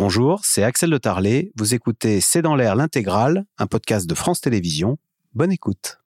Bonjour, c'est Axel de Tarlet. Vous écoutez C'est dans l'air l'intégrale, un podcast de France Télévisions. Bonne écoute.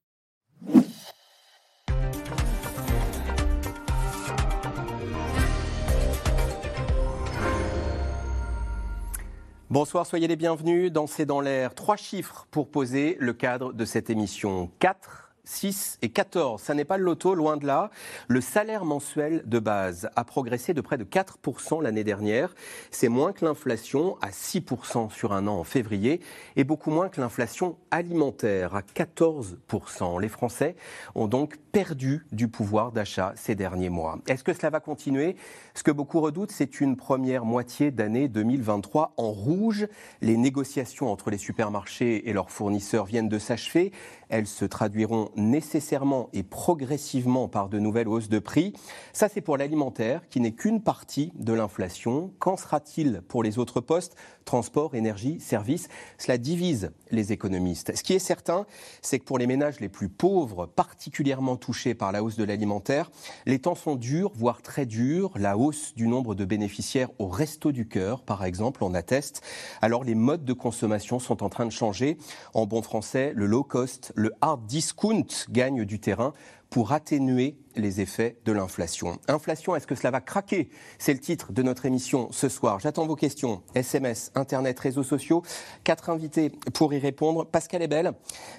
Bonsoir, soyez les bienvenus dans C'est dans l'air. Trois chiffres pour poser le cadre de cette émission. 4, 6 et 14. Ça n'est pas le loto, loin de là. Le salaire mensuel de base a progressé de près de 4% l'année dernière. C'est moins que l'inflation à 6% sur un an en février et beaucoup moins que l'inflation alimentaire à 14%. Les Français ont donc perdu du pouvoir d'achat ces derniers mois. Est-ce que cela va continuer? Ce que beaucoup redoutent, c'est une première moitié d'année 2023 en rouge. Les négociations entre les supermarchés et leurs fournisseurs viennent de s'achever. Elles se traduiront nécessairement et progressivement par de nouvelles hausses de prix. Ça, c'est pour l'alimentaire, qui n'est qu'une partie de l'inflation. Qu'en sera-t-il pour les autres postes? Transport, énergie, services Cela divise les économistes. Ce qui est certain, c'est que pour les ménages les plus pauvres, particulièrement touchés par la hausse de l'alimentaire, les temps sont durs, voire très durs. La hausse du nombre de bénéficiaires au resto du cœur, par exemple, en atteste. Alors les modes de consommation sont en train de changer. En bon français, le low cost, le hard discount gagne du terrain pour atténuer les effets de l'inflation. Inflation, est-ce que cela va craquer? C'est le titre de notre émission ce soir. J'attends vos questions. SMS, Internet, réseaux sociaux. Quatre invités pour y répondre. Pascal Ebel,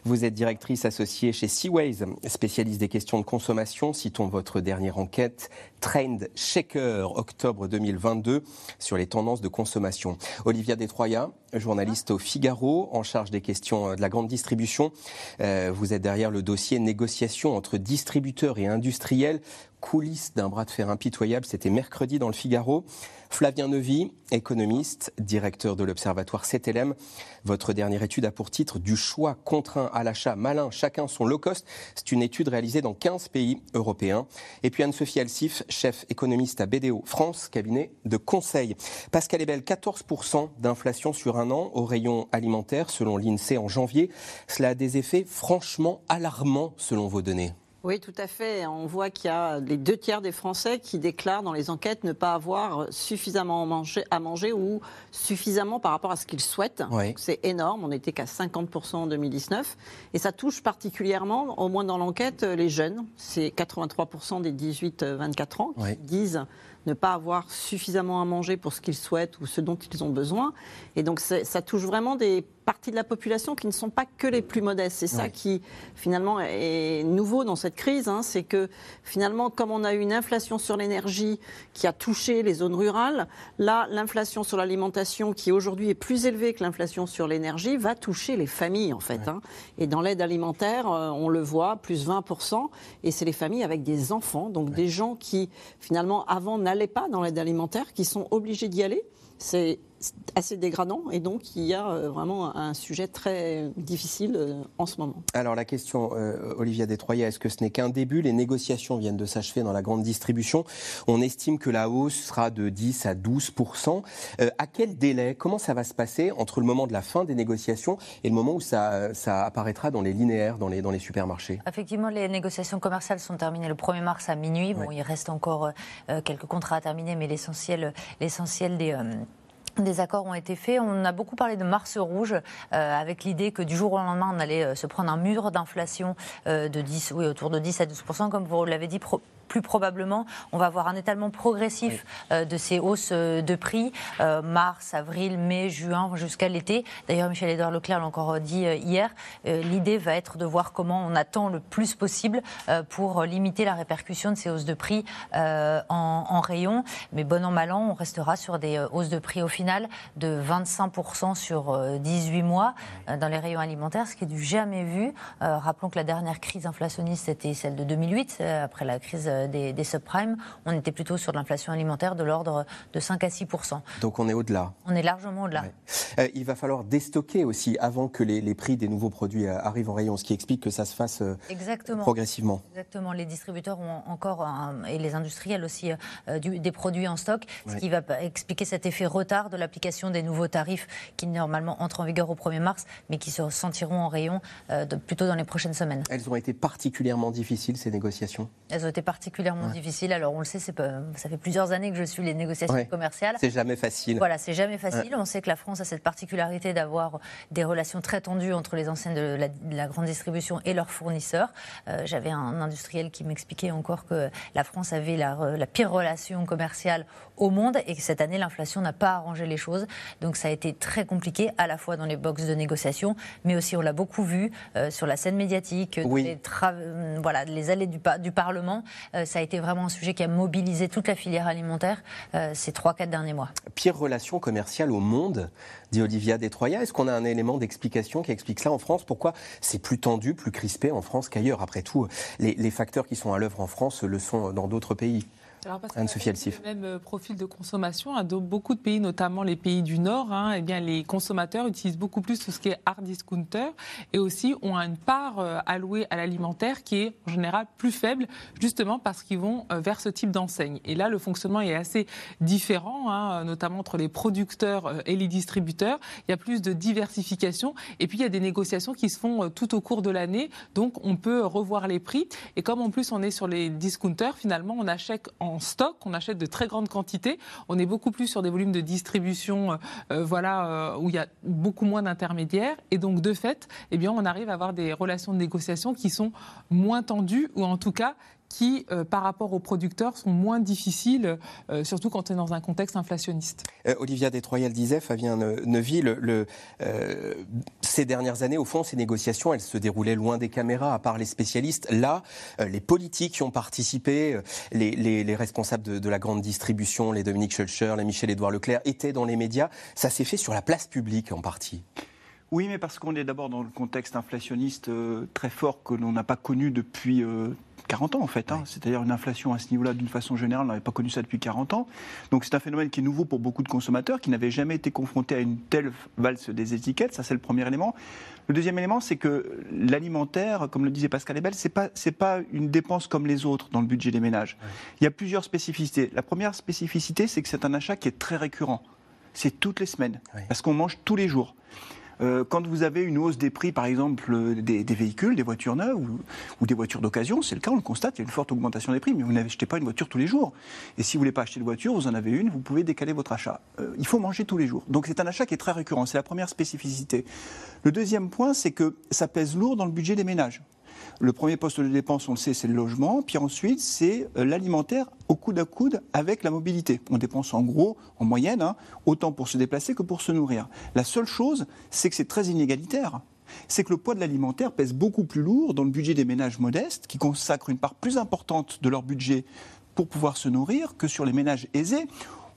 vous êtes directrice associée chez Seaways, spécialiste des questions de consommation. Citons votre dernière enquête, Trend Shaker, octobre 2022, sur les tendances de consommation. Olivia Detroya, journaliste au Figaro, en charge des questions de la grande distribution. Euh, vous êtes derrière le dossier négociation entre distributeurs et industries coulisses d'un bras de fer impitoyable, c'était mercredi dans le Figaro. Flavien Neuvy, économiste, directeur de l'Observatoire CTLM. Votre dernière étude a pour titre Du choix contraint à l'achat malin, chacun son low cost. C'est une étude réalisée dans 15 pays européens. Et puis Anne-Sophie Alsif, chef économiste à BDO France, cabinet de conseil. Pascal Ebel, 14% d'inflation sur un an au rayon alimentaire selon l'INSEE en janvier. Cela a des effets franchement alarmants selon vos données. Oui, tout à fait. On voit qu'il y a les deux tiers des Français qui déclarent dans les enquêtes ne pas avoir suffisamment à manger, ou suffisamment par rapport à ce qu'ils souhaitent. C'est énorme. On n'était qu'à 50% en 2019. Et ça touche particulièrement, au moins dans l'enquête, les jeunes. C'est 83% des 18-24 ans qui disent ne pas avoir suffisamment à manger pour ce qu'ils souhaitent ou ce dont ils ont besoin. Et donc ça touche vraiment des parties de la population qui ne sont pas que les plus modestes. C'est ça qui finalement est nouveau dans cette crise, hein. c'est que finalement comme on a eu une inflation sur l'énergie qui a touché les zones rurales, là l'inflation sur l'alimentation qui aujourd'hui est plus élevée que l'inflation sur l'énergie va toucher les familles en fait. Hein. Et dans l'aide alimentaire, euh, on le voit, plus 20%, et c'est les familles avec des enfants, donc des gens qui finalement avant n'allaient pas dans l'aide alimentaire, qui sont obligés d'y aller. C'est assez dégradant et donc il y a euh, vraiment un sujet très difficile euh, en ce moment. Alors la question, euh, Olivia Détroyer, est-ce que ce n'est qu'un début? Les négociations viennent de s'achever dans la grande distribution. On estime que la hausse sera de 10 à 12% À quel délai? Comment ça va se passer entre le moment de la fin des négociations et le moment où ça, ça apparaîtra dans les linéaires, dans les, dans les supermarchés? Effectivement, les négociations commerciales sont terminées le 1er mars à minuit. Bon, il reste encore quelques contrats à terminer, mais l'essentiel, l'essentiel des des accords ont été faits. On a beaucoup parlé de Mars rouge, euh, avec l'idée que du jour au lendemain, on allait euh, se prendre un mur d'inflation euh, de 10, oui, autour de 10 à 12% comme vous l'avez dit, plus probablement, on va avoir un étalement progressif euh, de ces hausses euh, de prix, euh, mars, avril, mai, juin, jusqu'à l'été. D'ailleurs, Michel-Édouard Leclerc l'a encore dit hier, l'idée va être de voir comment on attend le plus possible pour limiter la répercussion de ces hausses de prix en, rayon. Mais bon an, mal an, on restera sur des hausses de prix au final de 25% sur 18 mois dans les rayons alimentaires, ce qui est du jamais vu. rappelons que la dernière crise inflationniste, était celle de 2008, après la crise des, subprimes, on était plutôt sur de l'inflation alimentaire de l'ordre de 5 à 6 Donc on est au-delà. On est largement au-delà. Euh, il va falloir déstocker aussi avant que les, prix des nouveaux produits euh, arrivent en rayon, ce qui explique que ça se fasse euh, progressivement. Exactement. Les distributeurs ont encore, et les industriels aussi, des produits en stock, ce qui va expliquer cet effet retard de l'application des nouveaux tarifs qui normalement entrent en vigueur au 1er mars, mais qui se sentiront en rayon plutôt dans les prochaines semaines. Elles ont été particulièrement difficiles, ces négociations? Elles ont été particulièrement particulièrement difficile. Alors on le sait, ça fait plusieurs années que je suis les négociations commerciales. C'est jamais facile. Voilà, c'est jamais facile. On sait que la France a cette particularité d'avoir des relations très tendues entre les enseignes de la, grande distribution et leurs fournisseurs. Euh, j'avais un industriel qui m'expliquait encore que la France avait la, la pire relation commerciale au monde et que cette année l'inflation n'a pas arrangé les choses. Donc ça a été très compliqué à la fois dans les boxes de négociation, mais aussi on l'a beaucoup vu euh, sur la scène médiatique, les, euh, voilà, les allées du, du Parlement. Euh, ça a été vraiment un sujet qui a mobilisé toute la filière alimentaire ces 3-4 derniers mois. Pire relation commerciale au monde, dit Olivia Détroya. Est-ce qu'on a un élément d'explication qui explique cela en France? Pourquoi c'est plus tendu, plus crispé en France qu'ailleurs? Après tout, les, les facteurs qui sont à l'œuvre en France le sont dans d'autres pays. Alors parce le même euh, profil de consommation. Dans beaucoup de pays, notamment les pays du Nord, hein, eh bien, les consommateurs utilisent beaucoup plus tout ce qui est hard discounter et aussi ont une part euh, allouée à l'alimentaire qui est en général plus faible, justement parce qu'ils vont euh, vers ce type d'enseigne. Et là, le fonctionnement est assez différent, hein, notamment entre les producteurs et les distributeurs. Il y a plus de diversification et puis il y a des négociations qui se font tout au cours de l'année. Donc on peut revoir les prix. Et comme en plus on est sur les discounters, finalement on achète en stock, on achète de très grandes quantités. On est beaucoup plus sur des volumes de distribution, euh, euh, voilà, euh, où il y a beaucoup moins d'intermédiaires. Et donc, de fait, eh bien, on arrive à avoir des relations de négociation qui sont moins tendues, ou en tout cas qui, euh, par rapport aux producteurs, sont moins difficiles, euh, surtout quand on est dans un contexte inflationniste. Euh, Olivia Détroyal disait, Fabien Neuville, le, ces dernières années, au fond, ces négociations, elles se déroulaient loin des caméras, à part les spécialistes. Là, les politiques qui ont participé, les, responsables de, la grande distribution, les Dominique Schulcher, les Michel-Édouard Leclerc, étaient dans les médias. Ça s'est fait sur la place publique en partie. Oui, mais parce qu'on est d'abord dans le contexte inflationniste très fort que l'on n'a pas connu depuis 40 ans en fait. Hein. C'est-à-dire une inflation à ce niveau-là, d'une façon générale, on n'avait pas connu ça depuis 40 ans. Donc c'est un phénomène qui est nouveau pour beaucoup de consommateurs qui n'avaient jamais été confrontés à une telle valse des étiquettes. Ça, c'est le premier élément. Le deuxième élément, c'est que l'alimentaire, comme le disait Pascal Ebel, c'est pas c'est pas une dépense comme les autres dans le budget des ménages. Il y a plusieurs spécificités. La première spécificité, c'est que c'est un achat qui est très récurrent. C'est toutes les semaines, parce qu'on mange tous les jours. Euh, quand vous avez une hausse des prix, par exemple, des, véhicules, des voitures neuves ou, des voitures d'occasion, c'est le cas, on le constate, il y a une forte augmentation des prix, mais vous n'achetez pas une voiture tous les jours. Et si vous ne voulez pas acheter de voiture, vous en avez une, vous pouvez décaler votre achat. Euh, il faut manger tous les jours. Donc c'est un achat qui est très récurrent, c'est la première spécificité. Le deuxième point, c'est que ça pèse lourd dans le budget des ménages. Le premier poste de dépense, on le sait, c'est le logement. Puis ensuite, c'est euh, l'alimentaire au coude à coude avec la mobilité. On dépense en gros, en moyenne, hein, autant pour se déplacer que pour se nourrir. La seule chose, c'est que c'est très inégalitaire c'est que le poids de l'alimentaire pèse beaucoup plus lourd dans le budget des ménages modestes, qui consacrent une part plus importante de leur budget pour pouvoir se nourrir, que sur les ménages aisés,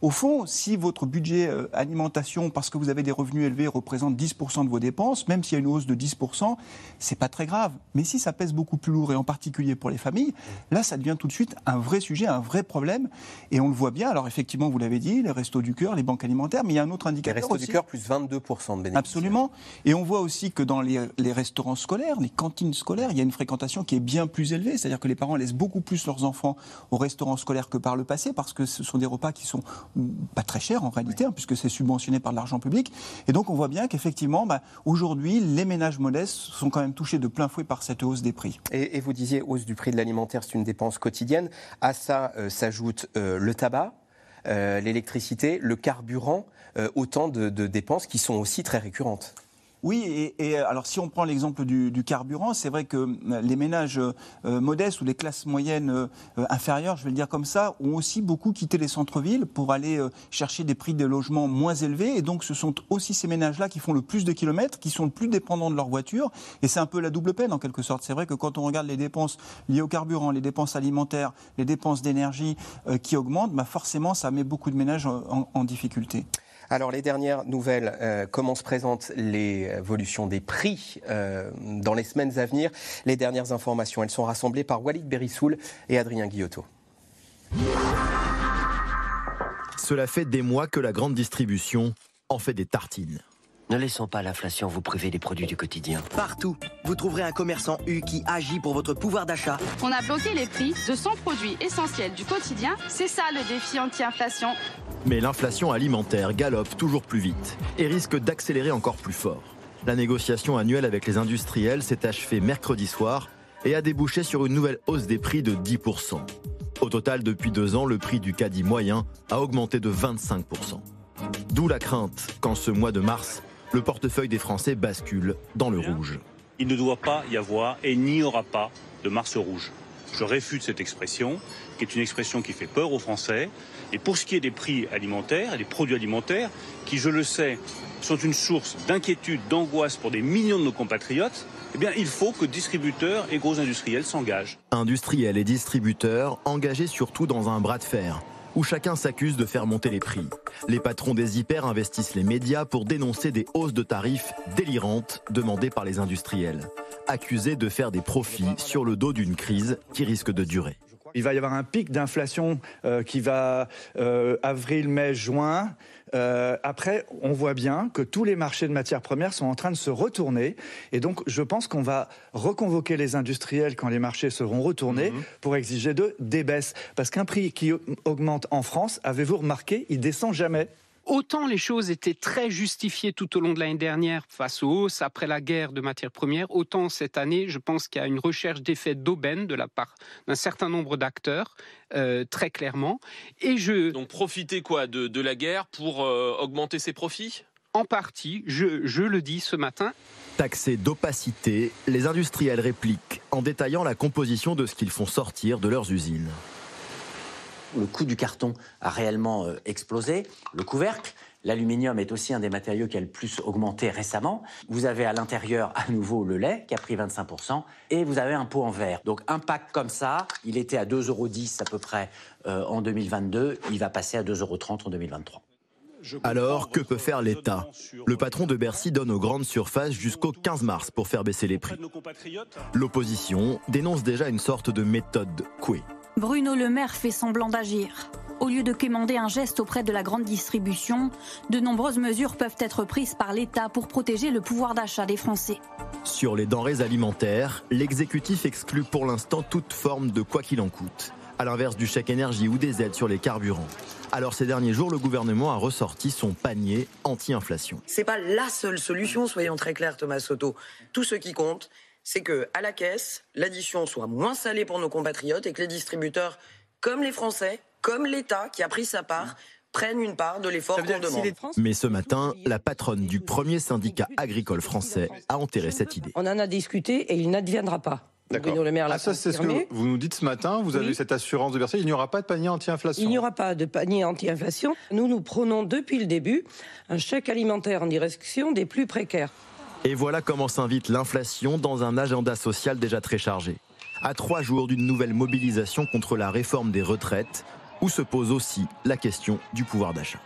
au fond, si votre budget euh, alimentation, parce que vous avez des revenus élevés, représente 10% de vos dépenses, même s'il y a une hausse de 10%, c'est pas très grave. Mais si ça pèse beaucoup plus lourd, et en particulier pour les familles, là, ça devient tout de suite un vrai sujet, un vrai problème. Et on le voit bien. Alors, effectivement, vous l'avez dit, les restos du cœur, les banques alimentaires, mais il y a un autre indicateur. Les restos du cœur, plus 22% de bénéfices. Absolument. Et on voit aussi que dans les, les, restaurants scolaires, les cantines scolaires, il y a une fréquentation qui est bien plus élevée. C'est-à-dire que les parents laissent beaucoup plus leurs enfants au restaurant scolaire que par le passé, parce que ce sont des repas qui sont pas très cher en réalité, hein, puisque c'est subventionné par l'argent public. Et donc on voit bien qu'effectivement, bah, aujourd'hui, les ménages modestes sont quand même touchés de plein fouet par cette hausse des prix. Et, vous disiez, hausse du prix de l'alimentaire, c'est une dépense quotidienne. À ça euh, s'ajoute euh, le tabac, euh, l'électricité, le carburant, autant de dépenses qui sont aussi très récurrentes. Oui, et, alors si on prend l'exemple du, carburant, c'est vrai que euh, les ménages euh, modestes ou les classes moyennes euh, inférieures, je vais le dire comme ça, ont aussi beaucoup quitté les centres-villes pour aller chercher des prix des logements moins élevés. Et donc ce sont aussi ces ménages-là qui font le plus de kilomètres, qui sont le plus dépendants de leur voiture. Et c'est un peu la double peine en quelque sorte. C'est vrai que quand on regarde les dépenses liées au carburant, les dépenses alimentaires, les dépenses d'énergie qui augmentent, bah forcément ça met beaucoup de ménages en difficulté. Alors les dernières nouvelles, euh, comment se présentent les évolutions des prix euh, dans les semaines à venir? Les dernières informations, elles sont rassemblées par Walid Berissoul et Adrien Guillotot. Cela fait des mois que la grande distribution en fait des tartines. Ne laissons pas l'inflation vous priver des produits du quotidien. Partout, vous trouverez un commerçant U qui agit pour votre pouvoir d'achat. On a bloqué les prix de 100 produits essentiels du quotidien. C'est ça le défi anti-inflation. Mais l'inflation alimentaire galope toujours plus vite et risque d'accélérer encore plus fort. La négociation annuelle avec les industriels s'est achevée mercredi soir et a débouché sur une nouvelle hausse des prix de 10%. Au total, depuis deux ans, le prix du caddie moyen a augmenté de 25%. D'où la crainte qu'en ce mois de mars, le portefeuille des Français bascule dans le rouge. Il ne doit pas y avoir et n'y aura pas de mars rouge. Je réfute cette expression, qui est une expression qui fait peur aux Français. Et pour ce qui est des prix alimentaires et des produits alimentaires, qui, je le sais, sont une source d'inquiétude, d'angoisse pour des millions de nos compatriotes, eh bien, il faut que distributeurs et gros industriels s'engagent. Industriels et distributeurs engagés surtout dans un bras de fer où chacun s'accuse de faire monter les prix. Les patrons des hyper investissent les médias pour dénoncer des hausses de tarifs délirantes demandées par les industriels, accusés de faire des profits sur le dos d'une crise qui risque de durer. Il va y avoir un pic d'inflation euh, qui va euh, avril, mai, juin. Euh, après, on voit bien que tous les marchés de matières premières sont en train de se retourner. Et donc, je pense qu'on va reconvoquer les industriels quand les marchés seront retournés mhm. pour exiger de des baisses. Parce qu'un prix qui augmente en France, avez-vous remarqué, il descend jamais. Autant les choses étaient très justifiées tout au long de l'année dernière face aux hausses après la guerre de matières premières, autant cette année, je pense qu'il y a une recherche d'effet d'aubaine de la part d'un certain nombre d'acteurs, euh, très clairement. Et je donc profiter quoi de, la guerre pour euh, augmenter ses profits? En partie, je, je le dis ce matin. Taxés d'opacité, les industriels répliquent en détaillant la composition de ce qu'ils font sortir de leurs usines le coût du carton a réellement euh, explosé, le couvercle. L'aluminium est aussi un des matériaux qui a le plus augmenté récemment. Vous avez à l'intérieur à nouveau le lait qui a pris 25% et vous avez un pot en verre. Donc un pack comme ça, il était à 2,10 euros à peu près euh, en 2022, il va passer à 2,30 euros en 2023. Alors, que peut faire l'État? Le patron de Bercy donne aux grandes surfaces jusqu'au 15 mars pour faire baisser les prix. L'opposition dénonce déjà une sorte de méthode couée. Bruno Le Maire fait semblant d'agir. Au lieu de quémander un geste auprès de la grande distribution, de nombreuses mesures peuvent être prises par l'État pour protéger le pouvoir d'achat des Français. Sur les denrées alimentaires, l'exécutif exclut pour l'instant toute forme de quoi qu'il en coûte, à l'inverse du chèque énergie ou des aides sur les carburants. Alors ces derniers jours, le gouvernement a ressorti son panier anti-inflation. C'est pas la seule solution, soyons très clairs, Thomas Soto. Tout ce qui compte, c'est que à la caisse, l'addition soit moins salée pour nos compatriotes et que les distributeurs, comme les Français, comme l'État qui a pris sa part, prennent une part de l'effort qu'on demande. Mais ce matin, la patronne du premier syndicat agricole français a enterré cette idée. On en a discuté et il n'adviendra pas. D'accord. Ah, ça, c'est ce que vous nous dites ce matin. Vous avez eu cette assurance de Bercy. Il n'y aura pas de panier anti-inflation. Il n'y aura pas de panier anti-inflation. Nous, nous prenons depuis le début un chèque alimentaire en direction des plus précaires. Et voilà comment s'invite l'inflation dans un agenda social déjà très chargé. À trois jours d'une nouvelle mobilisation contre la réforme des retraites, où se pose aussi la question du pouvoir d'achat.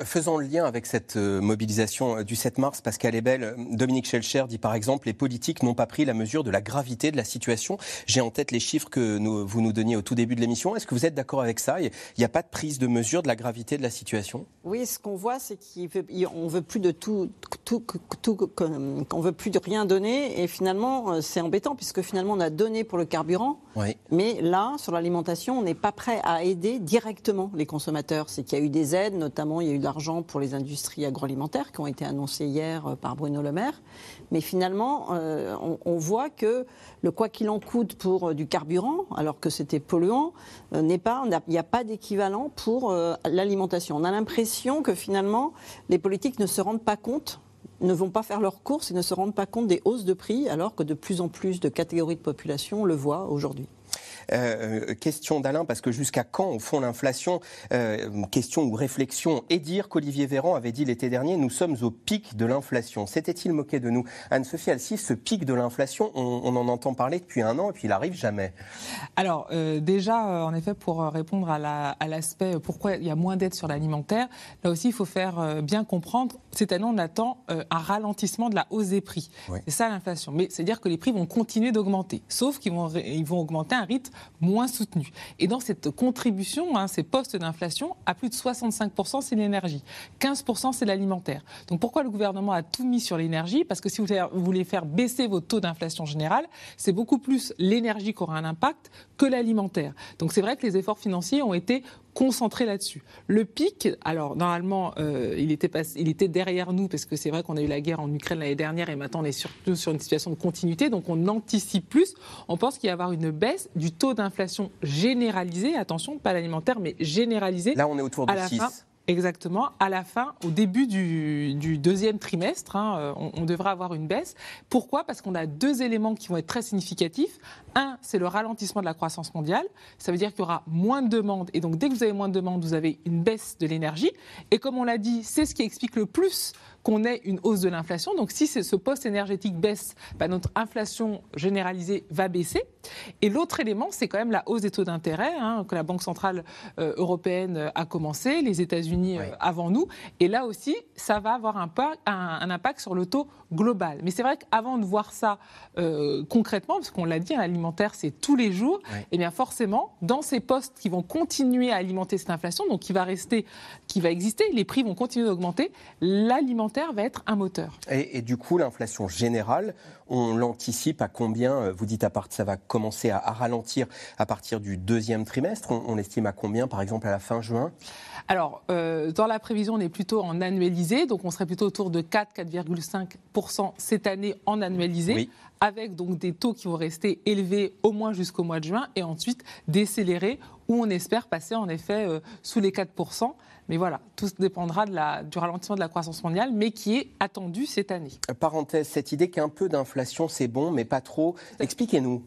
Faisons le lien avec cette euh, mobilisation euh, du 7 mars. Pascal Ebel, euh, Dominique Schelcher dit par exemple les politiques n'ont pas pris la mesure de la gravité de la situation. J'ai en tête les chiffres que vous nous donniez au tout début de l'émission. Est-ce que vous êtes d'accord avec ça? Il n'y a pas de prise de mesure de la gravité de la situation? Oui, ce qu'on voit, c'est qu'on veut plus de tout, tout, tout qu'on veut plus de rien donner. Et finalement, c'est embêtant puisque finalement on a donné pour le carburant. Oui. Mais là, sur l'alimentation, on n'est pas prêt à aider directement les consommateurs. C'est qu'il y a eu des aides, notamment il y a eu de pour les industries agroalimentaires qui ont été annoncées hier euh, par Bruno Le Maire. Mais finalement, euh, on, voit que le quoi qu'il en coûte pour euh, du carburant, alors que c'était polluant, n'est pas, il n'y a, pas d'équivalent pour l'alimentation. On a l'impression que finalement, les politiques ne se rendent pas compte ne vont pas faire leurs courses et ne se rendent pas compte des hausses de prix, alors que de plus en plus de catégories de population le voient aujourd'hui. Euh, euh, question d'Alain, parce que jusqu'à quand, au fond, l'inflation euh, Question ou réflexion. Et dire qu'Olivier Véran avait dit l'été dernier, nous sommes au pic de l'inflation. S'était-il moqué de nous? Anne-Sophie Alcis, ce pic de l'inflation, on, en entend parler depuis un an et puis il arrive jamais. Alors, déjà, en effet, pour répondre à l'aspect pourquoi il y a moins d'aide sur l'alimentaire, là aussi, il faut faire bien comprendre, cette année, on attend un ralentissement de la hausse des prix. C'est ça l'inflation. Mais c'est-à-dire que les prix vont continuer d'augmenter, sauf qu'ils vont, ils vont augmenter un rythme moins soutenu. Et dans cette contribution, hein, ces postes d'inflation, à plus de 65%, c'est l'énergie. 15%, c'est l'alimentaire. Donc pourquoi le gouvernement a tout mis sur l'énergie? Parce que si vous voulez faire baisser vos taux d'inflation générale, c'est beaucoup plus l'énergie qui aura un impact que l'alimentaire. Donc c'est vrai que les efforts financiers ont été concentré là-dessus. Le pic, alors normalement, euh, il, était il était derrière nous parce que c'est vrai qu'on a eu la guerre en Ukraine l'année dernière et maintenant on est surtout sur une situation de continuité, donc on anticipe plus. On pense qu'il va y avoir une baisse du taux d'inflation généralisée, attention, pas l'alimentaire, mais généralisée. Là, on est autour de 6. Exactement. À la fin, au début du, deuxième trimestre, hein, euh, on, devra avoir une baisse. Pourquoi? Parce qu'on a deux éléments qui vont être très significatifs. Un, c'est le ralentissement de la croissance mondiale. Ça veut dire qu'il y aura moins de demandes. Et donc, dès que vous avez moins de demandes, vous avez une baisse de l'énergie. Et comme on l'a dit, c'est ce qui explique le plus qu'on ait une hausse de l'inflation. Donc si ce poste énergétique baisse, bah, notre inflation généralisée va baisser. Et l'autre élément, c'est quand même la hausse des taux d'intérêt hein, que la Banque centrale euh, européenne a commencé, les États-Unis euh, avant nous. Et là aussi, ça va avoir un, un, impact sur le taux global. Mais c'est vrai qu'avant de voir ça euh, concrètement, parce qu'on l'a dit, l'alimentaire, c'est tous les jours, et eh bien forcément, dans ces postes qui vont continuer à alimenter cette inflation, donc qui va rester, qui va exister, les prix vont continuer d'augmenter, l'alimentaire va être un moteur. Et, du coup, l'inflation générale, on l'anticipe à combien euh, Vous dites à part ça va commencer à, ralentir à partir du deuxième trimestre. On, estime à combien, par exemple, à la fin juin? Alors, euh, dans la prévision, on est plutôt en annualisé, donc on serait plutôt autour de 4-4,5% cette année en annualisé, avec donc des taux qui vont rester élevés au moins jusqu'au mois de juin, et ensuite décélérer, où on espère passer en effet euh, sous les 4%. Mais voilà, tout dépendra de la, du ralentissement de la croissance mondiale, mais qui est attendu cette année. Parenthèse, cette idée qu'un peu d'inflation, c'est bon, mais pas trop. Expliquez-nous.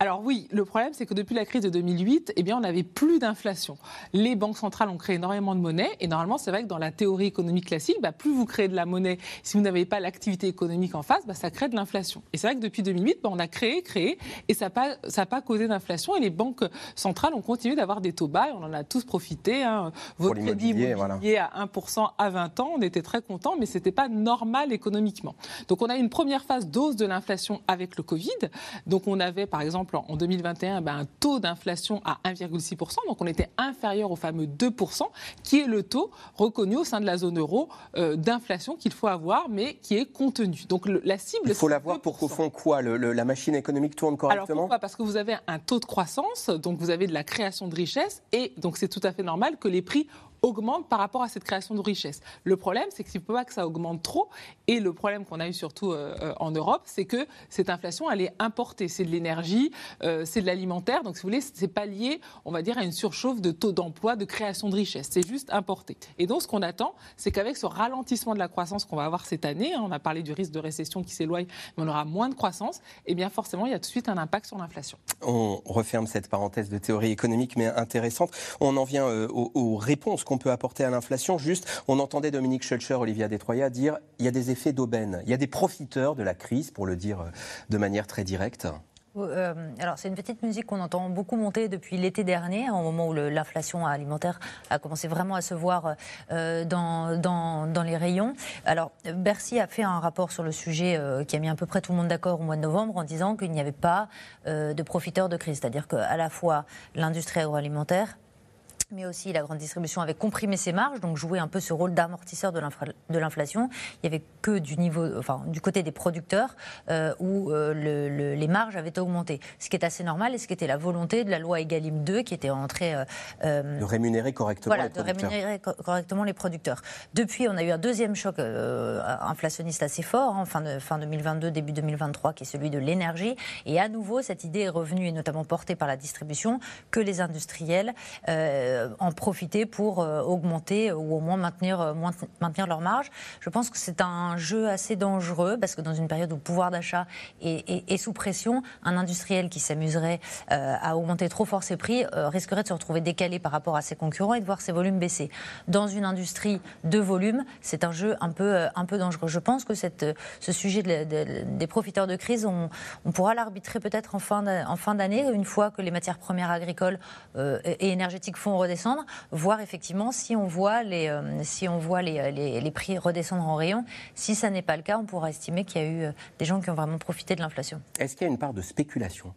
Alors oui, le problème, c'est que depuis la crise de 2008, eh bien, on n'avait plus d'inflation. Les banques centrales ont créé énormément de monnaie, et normalement, c'est vrai que dans la théorie économique classique, bah, plus vous créez de la monnaie, si vous n'avez pas l'activité économique en face, bah, ça crée de l'inflation. Et c'est vrai que depuis 2008, bah, on a créé, créé, et ça n'a pas, pas, causé d'inflation, et les banques centrales ont continué d'avoir des taux bas, et on en a tous profité. Hein. Votre crédit immobilier à 1% à 20 ans, on était très contents, mais ce n'était pas normal économiquement. Donc on a une première phase d'ose de l'inflation avec le Covid. Donc on avait par exemple en 2021 ben, un taux d'inflation à 1,6%, donc on était inférieur au fameux 2%, qui est le taux reconnu au sein de la zone euro euh, d'inflation qu'il faut avoir, mais qui est contenu. Donc la cible... Il faut l'avoir pour qu'au fond quoi? La machine économique tourne correctement? Alors pourquoi? Parce que vous avez un taux de croissance, donc vous avez de la création de richesse, et donc c'est tout à fait normal que les prix augmente par rapport à cette création de richesse. Le problème, c'est qu'il ne faut pas que ça augmente trop. Et le problème qu'on a eu surtout euh, euh, en Europe, c'est que cette inflation, elle est importée. C'est de l'énergie, euh, c'est de l'alimentaire. Donc, si vous voulez, ce n'est pas lié, on va dire, à une surchauffe de taux d'emploi, de création de richesse. C'est juste importé. Et donc, ce qu'on attend, c'est qu'avec ce ralentissement de la croissance qu'on va avoir cette année, hein, on a parlé du risque de récession qui s'éloigne, mais on aura moins de croissance, et eh bien forcément, il y a tout de suite un impact sur l'inflation. On referme cette parenthèse de théorie économique, mais intéressante. On en vient aux, aux réponses qu'on peut apporter à l'inflation. Juste, on entendait Dominique Schulcher, Olivia Détroya dire il y a des effets d'aubaine, il y a des profiteurs de la crise, pour le dire euh, de manière très directe. Euh, alors c'est une petite musique qu'on entend beaucoup monter depuis l'été dernier, au moment où l'inflation alimentaire a commencé vraiment à se voir euh, dans, les rayons. Alors Bercy a fait un rapport sur le sujet qui a mis à peu près tout le monde d'accord au mois de novembre en disant qu'il n'y avait pas de profiteurs de crise, c'est-à-dire qu'à la fois l'industrie agroalimentaire mais aussi la grande distribution avait comprimé ses marges, donc jouait un peu ce rôle d'amortisseur de l'inflation. Il n'y avait que du niveau, enfin du côté des producteurs euh, où euh, le, les marges avaient augmenté, ce qui est assez normal et ce qui était la volonté de la loi Egalim 2 qui était entrée euh, de rémunérer correctement les producteurs. de rémunérer correctement les producteurs. Depuis, on a eu un deuxième choc inflationniste assez fort, hein, fin, de, fin 2022, début 2023, qui est celui de l'énergie, et à nouveau cette idée est revenue et notamment portée par la distribution que les industriels euh, en profiter pour euh, augmenter ou au moins maintenir, euh, maintenir leur marge. Je pense que c'est un jeu assez dangereux parce que dans une période où le pouvoir d'achat est, sous pression, un industriel qui s'amuserait à augmenter trop fort ses prix risquerait de se retrouver décalé par rapport à ses concurrents et de voir ses volumes baisser. Dans une industrie de volume, c'est un jeu un peu, un peu dangereux. Je pense que ce sujet des profiteurs de crise, on, on pourra l'arbitrer peut-être en fin d'année, une fois que les matières premières agricoles et énergétiques font redescendre redescendre, voir effectivement si on voit les, euh, si on voit les, les, prix redescendre en rayon. Si ça n'est pas le cas, on pourra estimer qu'il y a eu euh, des gens qui ont vraiment profité de l'inflation. Est-ce qu'il y a une part de spéculation?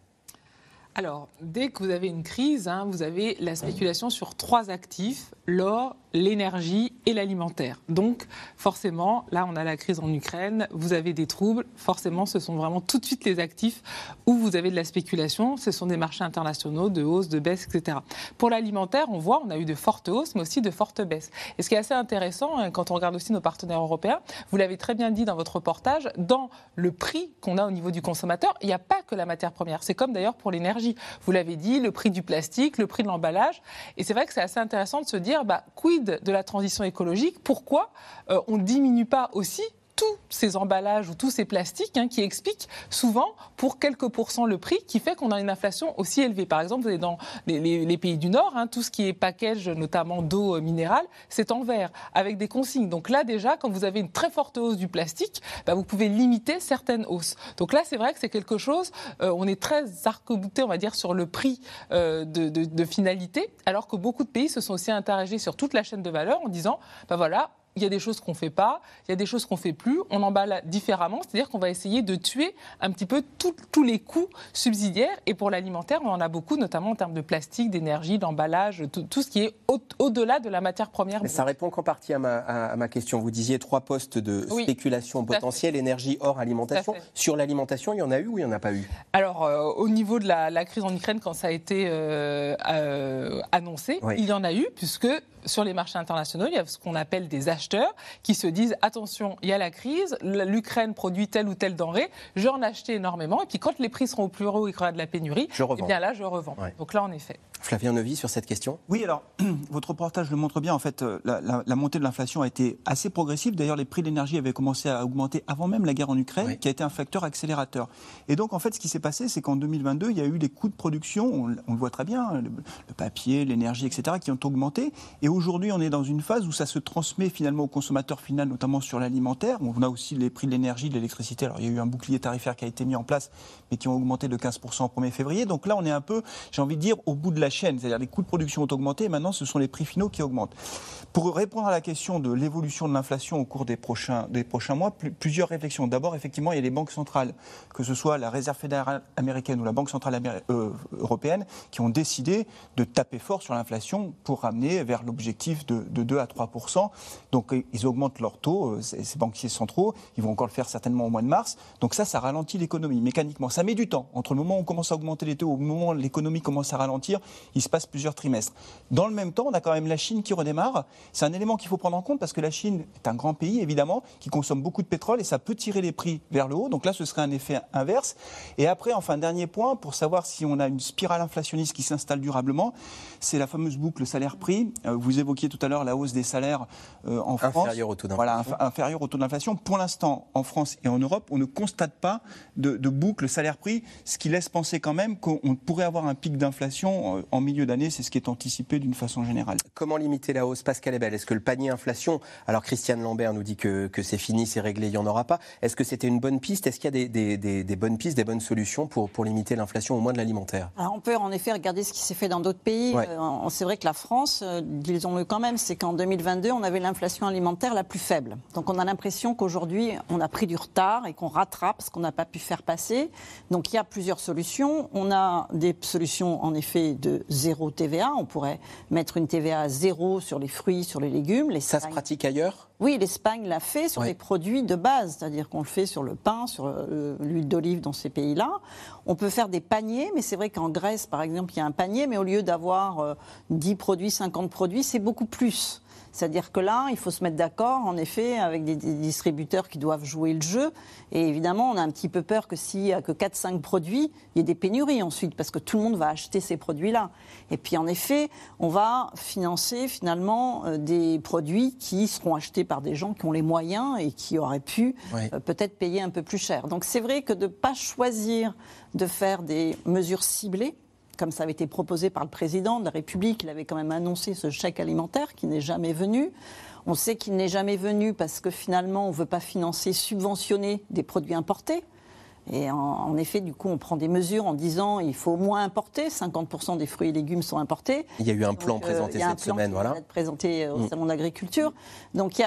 Alors, dès que vous avez une crise, hein, vous avez la spéculation sur trois actifs, l'or, l'énergie et l'alimentaire. Donc, forcément, là, on a la crise en Ukraine, vous avez des troubles. Forcément, ce sont vraiment tout de suite les actifs où vous avez de la spéculation. Ce sont des marchés internationaux de hausse, de baisse, etc. Pour l'alimentaire, on voit, on a eu de fortes hausses, mais aussi de fortes baisses. Et ce qui est assez intéressant, hein, quand on regarde aussi nos partenaires européens, vous l'avez très bien dit dans votre reportage, dans le prix qu'on a au niveau du consommateur, il n'y a pas que la matière première. C'est comme d'ailleurs pour l'énergie. Vous l'avez dit, le prix du plastique, le prix de l'emballage. Et c'est vrai que c'est assez intéressant de se dire, bah, quid de la transition écologique Pourquoi euh, on ne diminue pas aussi tous ces emballages ou tous ces plastiques hein, qui expliquent souvent pour quelques pourcents le prix qui fait qu'on a une inflation aussi élevée. Par exemple, vous dans les, pays du Nord, hein, tout ce qui est package, notamment d'eau euh, minérale, c'est en verre avec des consignes. Donc là déjà, quand vous avez une très forte hausse du plastique, bah, vous pouvez limiter certaines hausses. Donc là, c'est vrai que c'est quelque chose, euh, on est très arc-bouté, on va dire, sur le prix euh, de, de, finalité, alors que beaucoup de pays se sont aussi interrogés sur toute la chaîne de valeur en disant, bah voilà, il y a des choses qu'on ne fait pas, il y a des choses qu'on ne fait plus, on emballe différemment, c'est-à-dire qu'on va essayer de tuer un petit peu tous les coûts subsidiaires. Et pour l'alimentaire, on en a beaucoup, notamment en termes de plastique, d'énergie, d'emballage, tout, ce qui est au-delà de la matière première. Mais ça répond qu'en partie à ma, question. Vous disiez trois postes de spéculation potentielle, énergie hors alimentation. Sur l'alimentation, il y en a eu ou il n'y en a pas eu? Alors, euh, au niveau de la, crise en Ukraine, quand ça a été euh, euh, annoncé, il y en a eu, puisque sur les marchés internationaux, il y a ce qu'on appelle des acheteurs qui se disent attention, il y a la crise, l'Ukraine produit telle ou telle denrée, je vais en acheter énormément, et puis quand les prix seront au plus haut et qu'il y aura de la pénurie, je eh bien là, je revends. Donc là, en effet. Flavien Neuvy sur cette question Oui, alors, votre reportage le montre bien. En fait, euh, la, montée de l'inflation a été assez progressive. D'ailleurs, les prix de l'énergie avaient commencé à augmenter avant même la guerre en Ukraine, qui a été un facteur accélérateur. Et donc, en fait, ce qui s'est passé, c'est qu'en 2022, il y a eu des coûts de production, on, le voit très bien, le, le papier, l'énergie, etc., qui ont augmenté. Et aujourd'hui, on est dans une phase où ça se transmet finalement au consommateur final, notamment sur l'alimentaire. On a aussi les prix de l'énergie, de l'électricité. Alors, il y a eu un bouclier tarifaire qui a été mis en place, mais qui ont augmenté de 15% au 1er février. Donc là, on est un peu, j'ai envie de dire, au bout de la chaîne. C'est-à-dire les coûts de production ont augmenté, et maintenant, ce sont les prix finaux qui augmentent. Pour répondre à la question de l'évolution de l'inflation au cours des prochains, des prochains mois, plusieurs réflexions. D'abord, effectivement, il y a les banques centrales, que ce soit la Réserve fédérale américaine ou la Banque centrale euh, européenne, qui ont décidé de taper fort sur l'inflation pour ramener vers l'objectif de, de 2 à 3 donc ils augmentent leur taux, euh, ces banquiers centraux, ils vont encore le faire certainement au mois de mars. Donc ça, ça ralentit l'économie mécaniquement. Ça met du temps. Entre le moment où on commence à augmenter les taux, au moment où l'économie commence à ralentir, il se passe plusieurs trimestres. Dans le même temps, on a quand même la Chine qui redémarre. C'est un élément qu'il faut prendre en compte parce que la Chine est un grand pays, évidemment, qui consomme beaucoup de pétrole et ça peut tirer les prix vers le haut. Donc là, ce serait un effet inverse. Et après, enfin, dernier point, pour savoir si on a une spirale inflationniste qui s'installe durablement, c'est la fameuse boucle salaire-prix. Euh, vous évoquiez tout à l'heure la hausse des salaires euh, en France. Inférieur au taux d'inflation. Voilà, inférieur au taux d'inflation. Pour l'instant, en France et en Europe, on ne constate pas de, boucle salaire-prix, ce qui laisse penser quand même qu'on pourrait avoir un pic d'inflation euh, en milieu d'année. C'est ce qui est anticipé d'une façon générale. Comment limiter la hausse Pascal Ebel, est-ce que le panier inflation, alors Christiane Lambert nous dit que, que c'est fini, c'est réglé, il n'y en aura pas. Est-ce que c'était une bonne piste? Est-ce qu'il y a des, des, des, bonnes pistes, des bonnes solutions pour, pour limiter l'inflation, au moins de l'alimentaire? On peut en effet regarder ce qui s'est fait dans d'autres pays. Euh, c'est vrai que la France, disons-le quand même, c'est qu'en 2022, on avait l'inflation alimentaire la plus faible. Donc on a l'impression qu'aujourd'hui, on a pris du retard et qu'on rattrape ce qu'on n'a pas pu faire passer. Donc il y a plusieurs solutions. On a des solutions en effet de zéro TVA. On pourrait mettre une TVA à zéro sur les fruits, sur les légumes. Les Ça se pratique ailleurs? Oui, l'Espagne l'a fait sur les produits de base, c'est-à-dire qu'on le fait sur le pain, sur euh, l'huile d'olive dans ces pays-là. On peut faire des paniers, mais c'est vrai qu'en Grèce, par exemple, il y a un panier, mais au lieu d'avoir 10 euh, produits, 50 produits, c'est beaucoup plus. C'est-à-dire que là, il faut se mettre d'accord, en effet, avec des, distributeurs qui doivent jouer le jeu. Et évidemment, on a un petit peu peur que s'il n'y a que 4-5 produits, il y ait des pénuries ensuite, parce que tout le monde va acheter ces produits-là. Et puis, en effet, on va financer finalement euh, des produits qui seront achetés par des gens qui ont les moyens et qui auraient pu euh, peut-être payer un peu plus cher. Donc, c'est vrai que de ne pas choisir de faire des mesures ciblées, comme ça avait été proposé par le président de la République, il avait quand même annoncé ce chèque alimentaire qui n'est jamais venu. On sait qu'il n'est jamais venu parce que finalement, on ne veut pas financer, subventionner des produits importés. Et en, effet, du coup, on prend des mesures en disant il faut au moins importer. 50% des fruits et légumes sont importés. Il y a eu un plan présenté cette semaine, voilà. Présenté au mm. salon d'agriculture. Donc,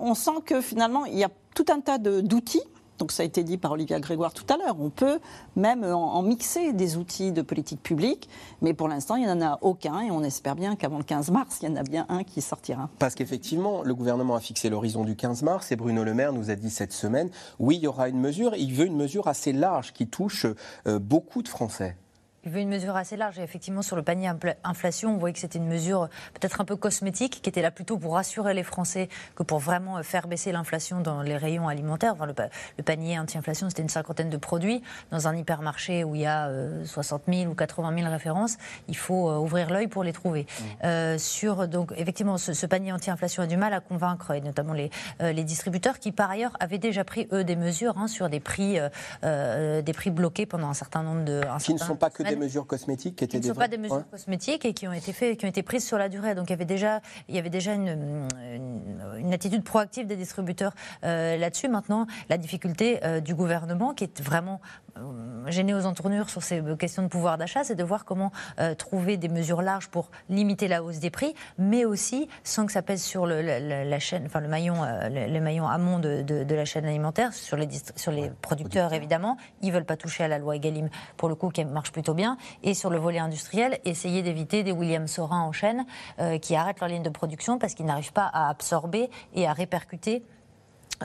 on sent que finalement, il y a tout un tas d'outils Donc ça a été dit par Olivia Grégoire tout à l'heure. On peut même en, mixer des outils de politique publique, mais pour l'instant, il n'y en a aucun et on espère bien qu'avant le 15 mars, il y en a bien un qui sortira. Parce qu'effectivement, le gouvernement a fixé l'horizon du 15 mars et Bruno Le Maire nous a dit cette semaine, oui, il y aura une mesure, il veut une mesure assez large qui touche euh, beaucoup de Français. Il veut une mesure assez large. Et effectivement, sur le panier inflation, on voyait que c'était une mesure peut-être un peu cosmétique, qui était là plutôt pour rassurer les Français que pour vraiment faire baisser l'inflation dans les rayons alimentaires. le, panier anti-inflation, c'était une cinquantaine de produits. Dans un hypermarché où il y a 60 euh, 000 ou 80 000 références, il faut euh, ouvrir l'œil pour les trouver. Mmh. Euh, sur, donc, effectivement, ce, panier anti-inflation a du mal à convaincre, et notamment les, les distributeurs, qui par ailleurs avaient déjà pris, eux, des mesures hein, sur des prix, des prix bloqués pendant un certain nombre de. qui ne sont pas que des mesures cosmétiques qui étaient qui ne sont pas des mesures cosmétiques et qui ont été faites, qui ont été prises sur la durée. Donc il y avait déjà, il y avait déjà une, une, attitude proactive des distributeurs euh, là-dessus. Maintenant, la difficulté euh, du gouvernement, qui est vraiment euh, gêné aux entournures sur ces questions de pouvoir d'achat, c'est de voir comment trouver des mesures larges pour limiter la hausse des prix, mais aussi sans que ça pèse sur le, la, chaîne, enfin le maillon, le, maillon amont de, de, la chaîne alimentaire, sur les, sur les producteurs évidemment. Ils veulent pas toucher à la loi Egalim pour le coup qui marche plutôt Et sur le volet industriel, essayer d'éviter des William Sorin en chaîne euh, qui arrêtent leur ligne de production parce qu'ils n'arrivent pas à absorber et à répercuter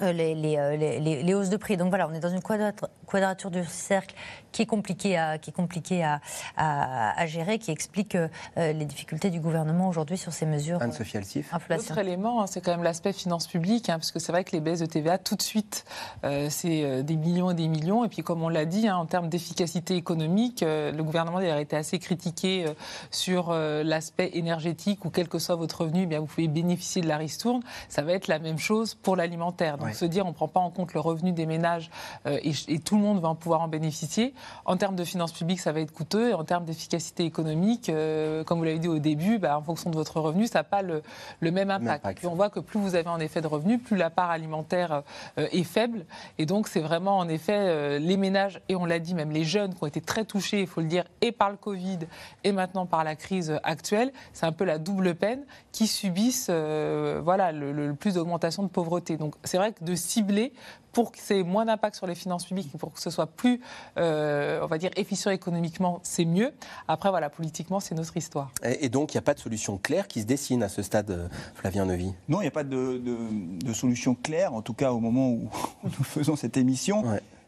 euh, euh, les, hausses de prix. Donc voilà, on est dans une quadrature du cercle qui est compliquée à, qui est compliqué à, à, gérer, qui explique euh, les difficultés du gouvernement aujourd'hui sur ces mesures. Anne-Sophie Alsif. L'autre élément, hein, c'est quand même l'aspect finances publiques, hein, parce que c'est vrai que les baisses de TVA, tout de suite, c'est des millions et des millions. Et puis, comme on l'a dit, hein, en termes d'efficacité économique, le gouvernement a été assez critiqué sur l'aspect énergétique, où quel que soit votre revenu, eh bien, vous pouvez bénéficier de la ristourne. Ça va être la même chose pour l'alimentaire. Donc se dire on ne prend pas en compte le revenu des ménages euh, et, tout le monde va en pouvoir en bénéficier. En termes de finances publiques, ça va être coûteux. Et en termes d'efficacité économique, euh, comme vous l'avez dit au début, bah, en fonction de votre revenu, ça n'a pas le, même impact. Et on voit que plus vous avez en effet de revenus, plus la part alimentaire euh, est faible. Et donc c'est vraiment en effet les ménages, et on l'a dit même les jeunes qui ont été très touchés, il faut le dire, et par le Covid et maintenant par la crise actuelle. C'est un peu la double peine qui subissent voilà, le, le plus d'augmentation de pauvreté. Donc c'est vrai de cibler pour que c'est moins d'impact sur les finances publiques, pour que ce soit plus, euh, on va dire, efficient économiquement, c'est mieux. Après, voilà, politiquement, c'est notre histoire. Et, donc, il n'y a pas de solution claire qui se dessine à ce stade, euh, Flavien Nevy Non, il n'y a pas de, solution claire, en tout cas au moment où nous faisons cette émission.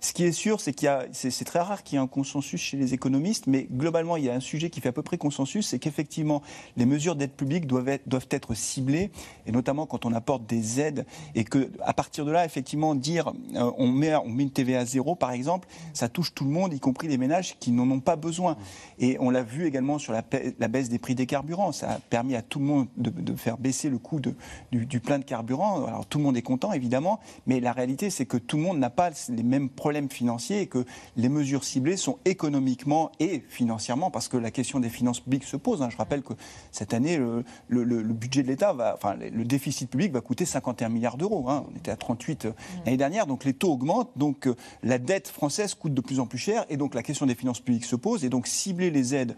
Ce qui est sûr, c'est qu'il y a, c'est très rare qu'il y ait un consensus chez les économistes, mais globalement, il y a un sujet qui fait à peu près consensus, c'est qu'effectivement, les mesures d'aide publique doivent être, ciblées, et notamment quand on apporte des aides, et que à partir de là, effectivement, dire euh, on met une TVA à zéro, par exemple, ça touche tout le monde, y compris les ménages qui n'en ont pas besoin. Et on l'a vu également sur la, baisse des prix des carburants, ça a permis à tout le monde de, faire baisser le coût du, du plein de carburant. Alors tout le monde est content, évidemment, mais la réalité, c'est que tout le monde n'a pas les mêmes problèmes financiers et que les mesures ciblées sont économiquement et financièrement, parce que la question des finances publiques se pose. Hein. Je rappelle que cette année, le, budget de l'État, va, enfin le déficit public va coûter 51 milliards d'euros. Hein. On était à 38 euh, mmh. l'année dernière, donc les taux augmentent, donc euh, la dette française coûte de plus en plus cher, et donc la question des finances publiques se pose, et donc cibler les aides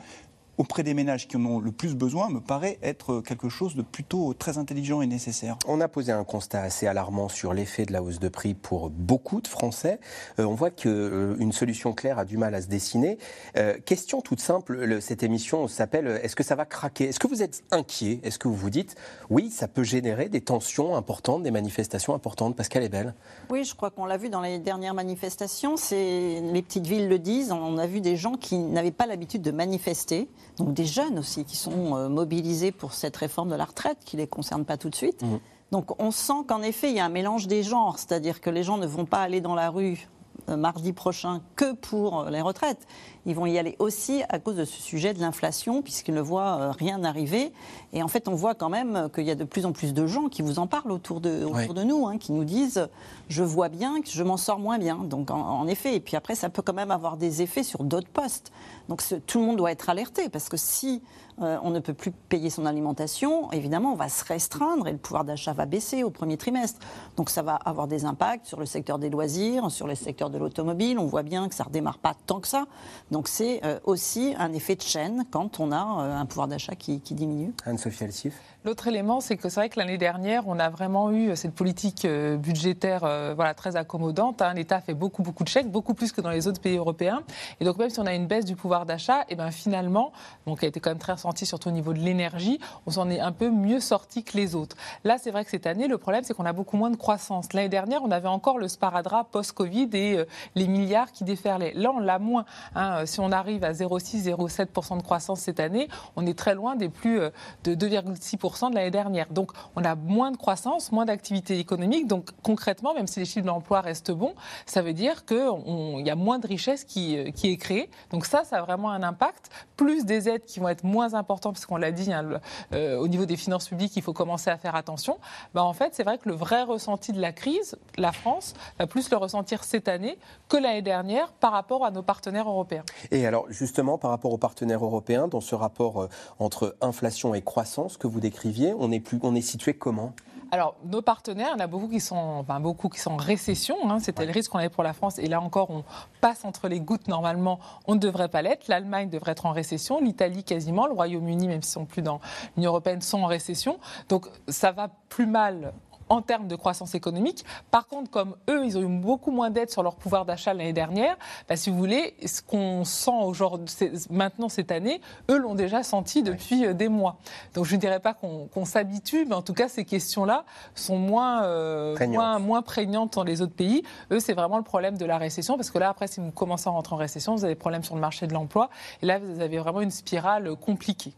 auprès des ménages qui en ont le plus besoin me paraît être quelque chose de plutôt très intelligent et nécessaire. On a posé un constat assez alarmant sur l'effet de la hausse de prix pour beaucoup de Français. Euh, on voit qu'une euh, solution claire a du mal à se dessiner. Euh, question toute simple, cette émission s'appelle Est-ce que ça va craquer? Est-ce que vous êtes inquiet? Est-ce que vous vous dites oui, ça peut générer des tensions importantes, des manifestations importantes? Pascal est belle. Oui, je crois qu'on l'a vu dans les dernières manifestations. Les petites villes le disent. On a vu des gens qui n'avaient pas l'habitude de manifester donc des jeunes aussi qui sont euh, mobilisés pour cette réforme de la retraite qui ne les concerne pas tout de suite. Mmh. Donc on sent qu'en effet, il y a un mélange des genres, c'est-à-dire que les gens ne vont pas aller dans la rue euh, mardi prochain que pour euh, les retraites. Ils vont y aller aussi à cause de ce sujet de l'inflation, puisqu'ils ne voient rien arriver. Et en fait, on voit quand même qu'il y a de plus en plus de gens qui vous en parlent autour de, autour de nous, hein, qui nous disent je vois bien que je m'en sors moins bien. Donc en, effet, et puis après, ça peut quand même avoir des effets sur d'autres postes. Donc tout le monde doit être alerté, parce que si euh, on ne peut plus payer son alimentation, évidemment, on va se restreindre et le pouvoir d'achat va baisser au premier trimestre. Donc ça va avoir des impacts sur le secteur des loisirs, sur le secteur de l'automobile, on voit bien que ça ne redémarre pas tant que ça. Donc c'est aussi un effet de chaîne quand on a un pouvoir d'achat qui, diminue. Anne-Sophie Alsif L'autre élément, c'est que c'est vrai que l'année dernière, on a vraiment eu cette politique budgétaire voilà, très accommodante. Hein. L'État fait beaucoup, beaucoup de chèques, beaucoup plus que dans les autres pays européens. Et donc même si on a une baisse du pouvoir d'achat, et eh ben finalement, donc qui a été quand même très ressenti surtout au niveau de l'énergie, on s'en est un peu mieux sorti que les autres. Là, c'est vrai que cette année, le problème, c'est qu'on a beaucoup moins de croissance. L'année dernière, on avait encore le sparadrap post-Covid et euh, les milliards qui déferlaient. Là, on l'a moins. Hein. Si on arrive à 0,6-0,7% de croissance cette année, on est très loin des plus euh, de 2,6% de l'année dernière. Donc, on a moins de croissance, moins d'activité économique. Donc, concrètement, même si les chiffres de l'emploi restent bons, ça veut dire qu'il y a moins de richesse qui, euh, qui est créée. Donc, ça, ça a vraiment un impact. Plus des aides qui vont être moins importantes, parce qu'on l'a dit, hein, au niveau des finances publiques, il faut commencer à faire attention. Bah, en fait, c'est vrai que le vrai ressenti de la crise, la France va plus le ressentir cette année que l'année dernière par rapport à nos partenaires européens. Et alors, justement, par rapport aux partenaires européens, dans ce rapport euh, entre inflation et croissance que vous décriviez, on est, plus, on est situé comment? Alors, nos partenaires, il y en a beaucoup qui sont, enfin, beaucoup qui sont en récession. Hein. C'était le risque qu'on avait pour la France. Et là encore, on passe entre les gouttes. Normalement, on ne devrait pas l'être. L'Allemagne devrait être en récession. L'Italie, quasiment. Le Royaume-Uni, même s'ils sont plus dans l'Union européenne, sont en récession. Donc, ça va plus mal en termes de croissance économique. Par contre, comme eux, ils ont eu beaucoup moins d'aide sur leur pouvoir d'achat l'année dernière, bah, si vous voulez, ce qu'on sent aujourd'hui, maintenant cette année, eux l'ont déjà senti depuis euh, des mois. Donc je ne dirais pas qu'on s'habitue, mais en tout cas, ces questions-là sont moins, euh, moins, moins, prégnantes dans les autres pays. Eux, c'est vraiment le problème de la récession, parce que là, après, si vous commencez à rentrer en récession, vous avez des problèmes sur le marché de l'emploi, et là, vous avez vraiment une spirale compliquée.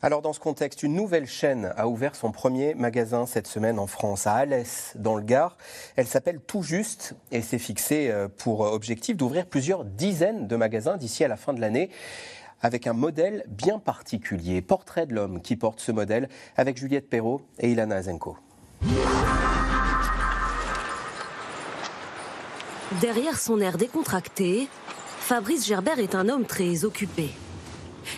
Alors dans ce contexte, une nouvelle chaîne a ouvert son premier magasin cette semaine en France, à Alès, dans le Gard. Elle s'appelle Tout Juste et s'est fixée euh, pour objectif d'ouvrir plusieurs dizaines de magasins d'ici à la fin de l'année avec un modèle bien particulier. Portrait de l'homme qui porte ce modèle avec Juliette Perrault et Ilana Azenko. Derrière son air décontracté, Fabrice Gerbert est un homme très occupé.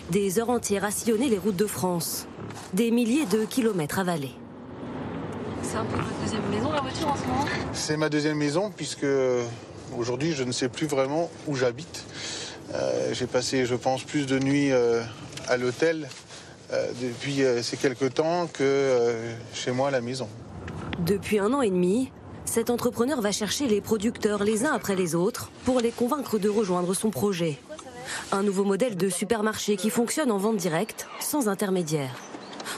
Des heures entières à sillonner les routes de France. Des milliers de kilomètres avalés. C'est un peu votre deuxième maison, la voiture, en ce moment C'est ma deuxième maison, puisque aujourd'hui, je ne sais plus vraiment où j'habite. Euh, j'ai passé, je pense, plus de nuits euh, à l'hôtel euh, depuis ces quelques temps que chez moi à la maison. Depuis un an et demi, cet entrepreneur va chercher les producteurs les uns après les autres pour les convaincre de rejoindre son projet. Un nouveau modèle de supermarché qui fonctionne en vente directe, sans intermédiaire.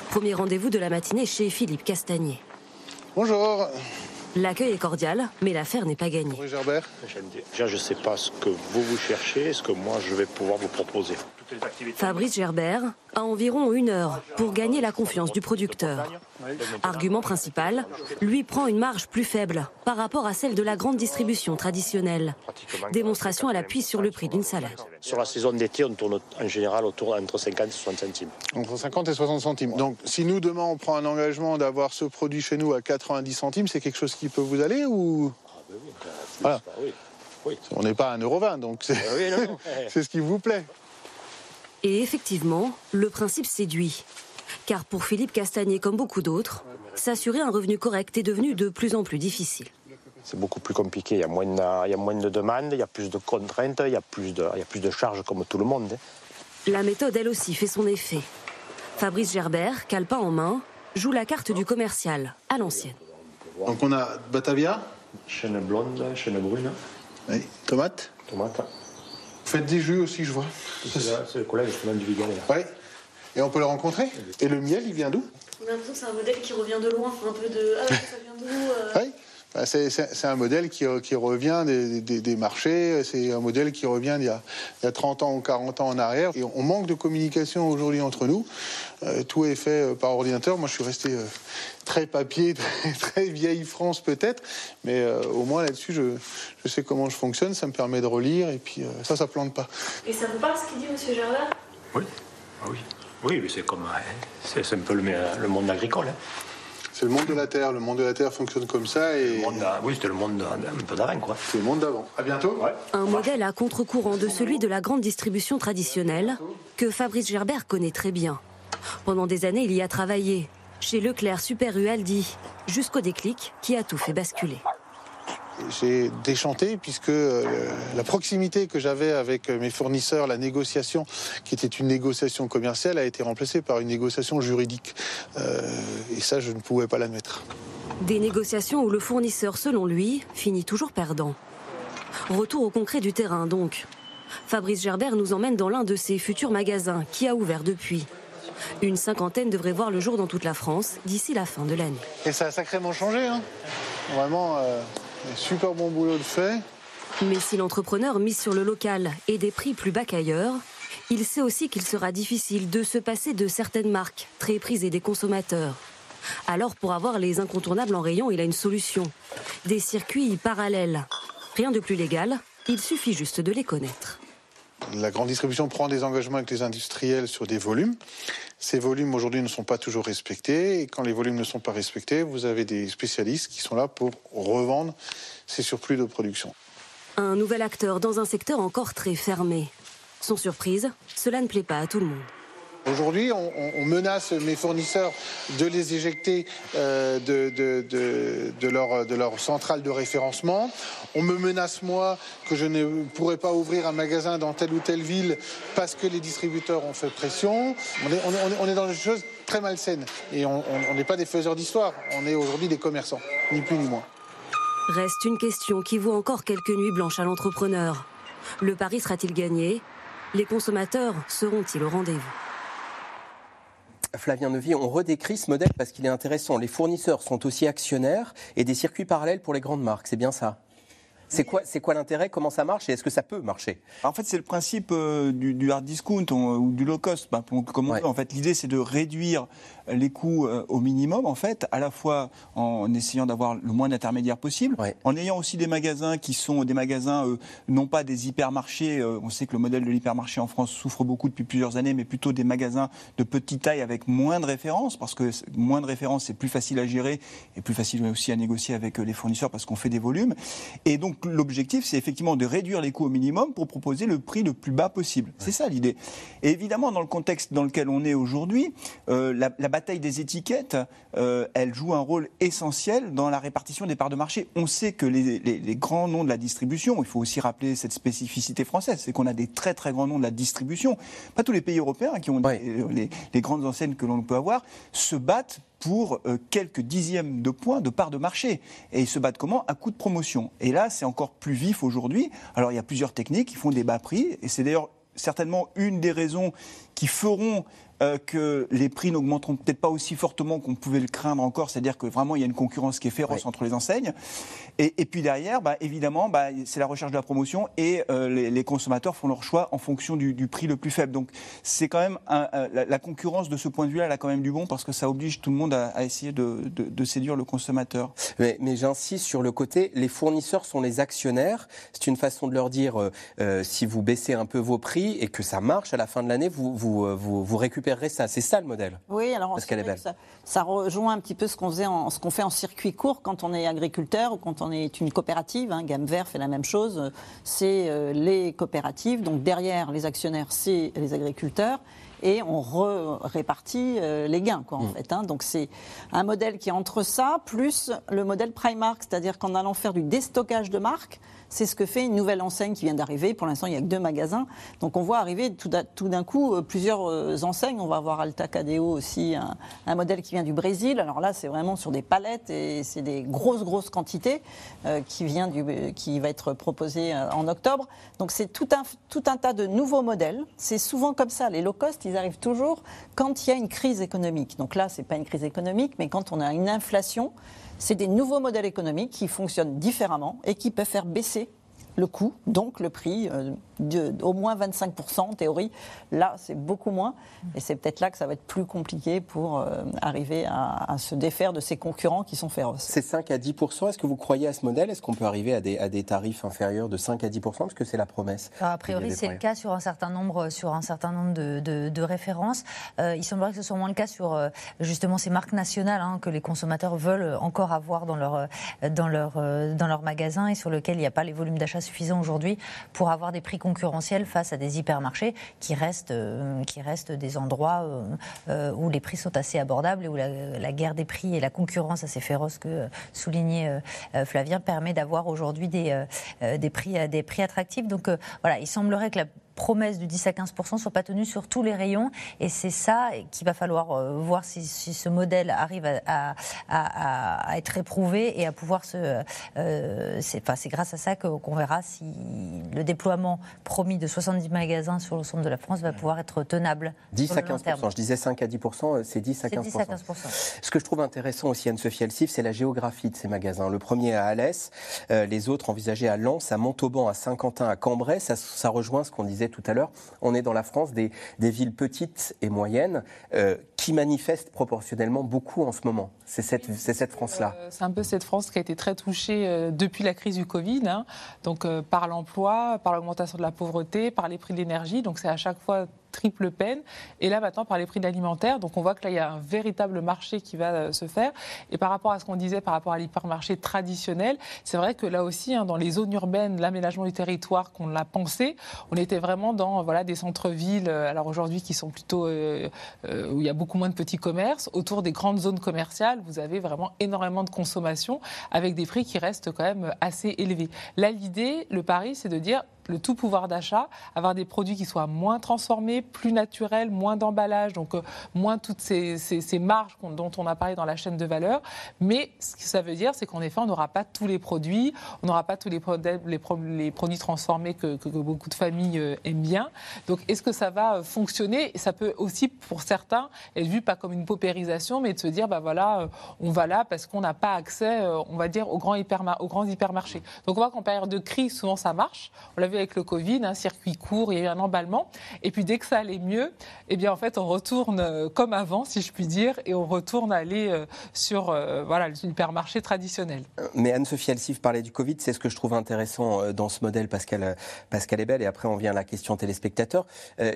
Premier rendez-vous de la matinée chez Philippe Castagnier. Bonjour. L'accueil est cordial, mais l'affaire n'est pas gagnée. Gerbert. Déjà, je ne sais pas ce que vous vous cherchez, ce que moi je vais pouvoir vous proposer. Fabrice Gerbert a environ une heure pour gagner la confiance du producteur. Argument principal, lui prend une marge plus faible par rapport à celle de la grande distribution traditionnelle. Démonstration à l'appui sur le prix d'une salade. Sur la saison d'été, on tourne en général autour entre 50 et 60 centimes. Entre 50 et 60 centimes. Donc si nous demain on prend un engagement d'avoir ce produit chez nous à 90 centimes, c'est quelque chose qui peut vous aller ou? Ah, ben oui, oui. On n'est pas à 1,20€, donc c'est ah ce qui vous plaît. Et effectivement, le principe séduit. Car pour Philippe Castagnier, comme beaucoup d'autres, s'assurer un revenu correct est devenu de plus en plus difficile. C'est beaucoup plus compliqué, il y, a moins de, il y a moins de demandes, il y a plus de contraintes, il y a plus de, il y a plus de charges comme tout le monde. Hein. La méthode, elle aussi, fait son effet. Fabrice Gerbert, calepin en main, joue la carte du commercial, à l'ancienne. Donc on a Batavia Chaîne blonde, chaîne brune. Oui, tomate Tomate. Vous faites des jus aussi, je vois. C'est le collègue du Vigal. Oui. Et on peut le rencontrer Et le miel, il vient d'où On a l'impression que c'est un modèle qui revient de loin, un peu de. Ah, ça vient d'où euh Oui. Bah, c'est un modèle qui, qui revient des, des, marchés, c'est un modèle qui revient d'il y, y, a 30 ans ou 40 ans en arrière. Et on manque de communication aujourd'hui entre nous. Euh, tout est fait euh, par ordinateur. Moi, je suis resté très papier, très, très, vieille France peut-être, mais au moins là-dessus, je, je, sais comment je fonctionne, ça me permet de relire, et puis ça, ça plante pas. Et ça vous parle ce qu'il dit, Monsieur Gervais? Oui, ah oui. Oui, mais c'est comme. C'est un peu le, monde agricole. Hein. C'est le monde de la terre. Le monde de la terre fonctionne comme ça. Et... oui, c'était le monde un peu d'avant, quoi. C'est le monde d'avant. À bientôt. Un modèle à contre-courant de celui de la grande distribution traditionnelle que Fabrice Gerbert connaît très bien. Pendant des années, il y a travaillé. Chez Leclerc, Super U, Aldi, jusqu'au déclic qui a tout fait basculer. J'ai déchanté puisque euh, la proximité que j'avais avec mes fournisseurs, la négociation qui était une négociation commerciale a été remplacée par une négociation juridique. Euh, et ça, je ne pouvais pas l'admettre. Des négociations où le fournisseur, selon lui, finit toujours perdant. Retour au concret du terrain donc. Fabrice Gerbert nous emmène dans l'un de ses futurs magasins qui a ouvert depuis. Une cinquantaine devrait voir le jour dans toute la France d'ici la fin de l'année. Et ça a sacrément changé. Hein Vraiment, euh, super bon boulot de fait. Mais si l'entrepreneur mise sur le local et des prix plus bas qu'ailleurs, il sait aussi qu'il sera difficile de se passer de certaines marques très prisées des consommateurs. Alors pour avoir les incontournables en rayon, il a une solution. Des circuits parallèles. Rien de plus légal, il suffit juste de les connaître. La grande distribution prend des engagements avec les industriels sur des volumes. Ces volumes aujourd'hui ne sont pas toujours respectés et quand les volumes ne sont pas respectés, vous avez des spécialistes qui sont là pour revendre ces surplus de production. Un nouvel acteur dans un secteur encore très fermé. Sans surprise, cela ne plaît pas à tout le monde. Aujourd'hui, on, menace mes fournisseurs de les éjecter euh, de, leur, centrale de référencement. On me menace, moi, que je ne pourrais pas ouvrir un magasin dans telle ou telle ville parce que les distributeurs ont fait pression. On est, dans des choses très malsaines. Et on n'est pas des faiseurs d'histoire. On est aujourd'hui des commerçants, ni plus ni moins. Reste une question qui vaut encore quelques nuits blanches à l'entrepreneur. Le pari sera-t-il gagné? Les consommateurs seront-ils au rendez-vous? Flavien Nevy, on redécrit ce modèle parce qu'il est intéressant. Les fournisseurs sont aussi actionnaires et des circuits parallèles pour les grandes marques, c'est bien ça. C'est quoi, c'est quoi l'intérêt? Comment ça marche? Et est-ce que ça peut marcher? En fait, c'est le principe euh, du, hard discount ou du low cost. Bah, comme on En fait, l'idée, c'est de réduire les coûts euh, au minimum, en fait, à la fois en essayant d'avoir le moins d'intermédiaires possible, en ayant aussi des magasins qui sont des magasins, euh, non pas des hypermarchés. on sait que le modèle de l'hypermarché en France souffre beaucoup depuis plusieurs années, mais plutôt des magasins de petite taille avec moins de références, parce que moins de références, c'est plus facile à gérer et plus facile aussi à négocier avec les fournisseurs parce qu'on fait des volumes. Et donc, l'objectif, c'est effectivement de réduire les coûts au minimum pour proposer le prix le plus bas possible. C'est ça l'idée. Et évidemment, dans le contexte dans lequel on est aujourd'hui, euh, la, bataille des étiquettes, euh, elle joue un rôle essentiel dans la répartition des parts de marché. On sait que les, grands noms de la distribution, il faut aussi rappeler cette spécificité française, c'est qu'on a des très très grands noms de la distribution. Pas tous les pays européens qui ont les, les grandes enseignes que l'on peut avoir se battent pour euh, quelques dixièmes de points de part de marché. Et ils se battent comment? À coup de promotion. Et là, c'est encore plus vif aujourd'hui. Alors, il y a plusieurs techniques qui font des bas prix. Et c'est d'ailleurs certainement une des raisons qui feront euh, que les prix n'augmenteront peut-être pas aussi fortement qu'on pouvait le craindre encore, c'est-à-dire que vraiment il y a une concurrence qui est féroce entre les enseignes. Et, puis derrière, bah, évidemment, bah, c'est la recherche de la promotion et euh, les, consommateurs font leur choix en fonction du, prix le plus faible. Donc c'est quand même la, concurrence de ce point de vue-là, elle a quand même du bon parce que ça oblige tout le monde à, essayer de, séduire le consommateur. Mais, j'insiste sur le côté, les fournisseurs sont les actionnaires. C'est une façon de leur dire euh, si vous baissez un peu vos prix et que ça marche à la fin de l'année, vous, vous, vous, vous récupérez ça. C'est ça le modèle. Oui, alors parce qu'elle est belle. Ça, rejoint un petit peu ce qu'on faisait, en, ce qu'on fait en circuit court quand on est agriculteur ou quand on est une coopérative. Hein, Gamme Vert fait la même chose. C'est euh, les coopératives. Donc derrière les actionnaires, c'est les agriculteurs et on répartit euh, les gains, quoi, en mm. fait. Hein. Donc c'est un modèle qui est entre ça, plus le modèle Primark, c'est-à-dire qu'en allant faire du déstockage de marques, c'est ce que fait une nouvelle enseigne qui vient d'arriver. Pour l'instant, il n'y a que deux magasins. Donc on voit arriver tout d'un coup euh, plusieurs euh, enseignes. On va avoir Alta Cadeo aussi, un, modèle qui vient du Brésil. Alors là, c'est vraiment sur des palettes et c'est des grosses, grosses quantités euh, qui, vient qui va être proposé en octobre. Donc c'est tout un, tout un tas de nouveaux modèles. C'est souvent comme ça. Les low cost, ils arrivent toujours quand il y a une crise économique. Donc là, ce n'est pas une crise économique, mais quand on a une inflation, c'est des nouveaux modèles économiques qui fonctionnent différemment et qui peuvent faire baisser le coût, donc le prix, euh, de, au moins 25% en théorie. Là, c'est beaucoup moins. Et c'est peut-être là que ça va être plus compliqué pour euh, arriver à, se défaire de ces concurrents qui sont féroces. C'est 5 à 10%. Est-ce que vous croyez à ce modèle? Est-ce qu'on peut arriver à des, à des, tarifs inférieurs de 5 à 10% Parce que c'est la promesse. a priori, c'est le cas sur un certain nombre, sur un certain nombre de, de, références. Euh, il semblerait que ce soit moins le cas sur justement ces marques nationales hein, que les consommateurs veulent encore avoir dans leur, dans leur, dans leur magasin et sur lesquelles il n'y a pas les volumes d'achat suffisant aujourd'hui pour avoir des prix concurrentiels face à des hypermarchés qui restent, qui restent des endroits où les prix sont assez abordables et où la, guerre des prix et la concurrence assez féroce que soulignait Flavien permet d'avoir aujourd'hui des, des, prix, des prix attractifs. Donc voilà, il semblerait que la promesses du 10 à 15 ne sont pas tenues sur tous les rayons. Et c'est ça qu'il va falloir euh, voir si, ce modèle arrive à, être éprouvé et à pouvoir se. Euh, c'est grâce à ça qu'on verra si le déploiement promis de 70 magasins sur le centre de la France va pouvoir être tenable. 10 à 15 Je disais 5 à 10 euh, c'est 10 à 15 10 à 15 Ce que je trouve intéressant aussi, Anne-Sophie Elsif, c'est la géographie de ces magasins. Le premier à Alès, les autres envisagés à Lens, à Montauban, à Saint-Quentin, à Cambrai. Ça, ça rejoint ce qu'on disait tout à l'heure, on est dans la France des, villes petites et moyennes euh, qui manifestent proportionnellement beaucoup en ce moment. C'est cette, cette France-là. Euh, c'est un peu cette France qui a été très touchée euh, depuis la crise du Covid, hein. donc par l'emploi, par l'augmentation de la pauvreté, par les prix de l'énergie. Donc c'est à chaque fois triple peine. Et là, maintenant, par les prix de l'alimentaire, donc on voit que là, il y a un véritable marché qui va euh, se faire. Et par rapport à ce qu'on disait par rapport à l'hypermarché traditionnel, c'est vrai que là aussi, hein, dans les zones urbaines, l'aménagement du territoire qu'on l'a pensé, on était vraiment dans voilà, des centres-villes, euh, alors aujourd'hui qui sont plutôt euh, où il y a beaucoup moins de petits commerces. Autour des grandes zones commerciales, vous avez vraiment énormément de consommation avec des prix qui restent quand même assez élevés. Là, l'idée, le pari, c'est de dire le tout pouvoir d'achat, avoir des produits qui soient moins transformés, plus naturels, moins d'emballage, donc euh, moins toutes ces, marges dont on a parlé dans la chaîne de valeur. Mais ce que ça veut dire, c'est qu'en effet, on n'aura pas tous les produits, on n'aura pas tous les, produits transformés que, beaucoup de familles euh, aiment bien. Donc, est-ce que ça va euh, fonctionner? Ça peut aussi, pour certains, être vu pas comme une paupérisation, mais de se dire, bah voilà, on va là parce qu'on n'a pas accès, on va dire, aux grands, hypermarchés. Donc, on voit qu'en période de crise, souvent ça marche. On avec le Covid, un circuit court, il y a eu un emballement. Et puis dès que ça allait mieux, eh bien en fait on retourne euh, comme avant, si je puis dire, et on retourne aller euh, sur euh, voilà le supermarché traditionnel. Mais Anne-Sophie Alsif parlait du Covid, c'est ce que je trouve intéressant dans ce modèle parce qu'elle est belle. Et après on vient à la question téléspectateur.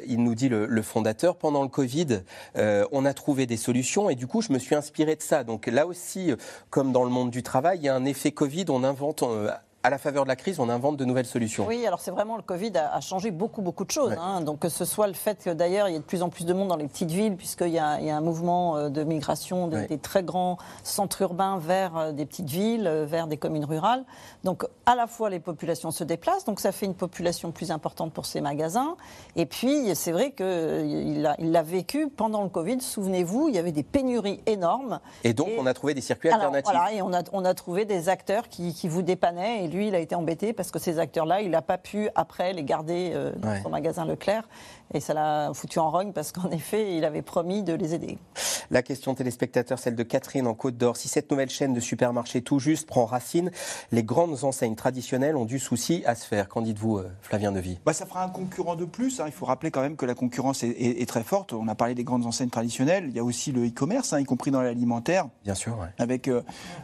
il nous dit le, fondateur pendant le Covid, on a trouvé des solutions et du coup je me suis inspiré de ça. Donc là aussi, comme dans le monde du travail, il y a un effet Covid. On invente à la faveur de la crise, on invente de nouvelles solutions. Oui, alors c'est vraiment le Covid a, changé beaucoup, beaucoup de choses. Hein. Donc que ce soit le fait que d'ailleurs il y ait de plus en plus de monde dans les petites villes, puisqu'il y, a un mouvement euh, de migration des, très grands centres urbains vers euh, des petites villes, euh, vers des communes rurales. Donc à la fois les populations se déplacent, donc ça fait une population plus importante pour ces magasins. Et puis c'est vrai qu'il l'a il vécu pendant le Covid. Souvenez-vous, il y avait des pénuries énormes. Et donc on a trouvé des circuits alternatifs. Voilà, et on a, on a trouvé des acteurs qui, qui vous dépannaient. Et lui, il a été embêté parce que ces acteurs-là, il n'a pas pu après les garder euh, dans son magasin Leclerc. Et ça l'a foutu en rogne parce qu'en effet, il avait promis de les aider. La question téléspectateur, celle de Catherine en Côte d'Or. Si cette nouvelle chaîne de supermarchés tout juste prend racine, les grandes enseignes traditionnelles ont du souci à se faire. Qu'en dites-vous, euh, Flavien Nevy? Bah, Ça fera un concurrent de plus. Hein. Il faut rappeler quand même que la concurrence est, très forte. On a parlé des grandes enseignes traditionnelles. Il y a aussi le e-commerce, hein, y compris dans l'alimentaire. Bien sûr. Avec euh,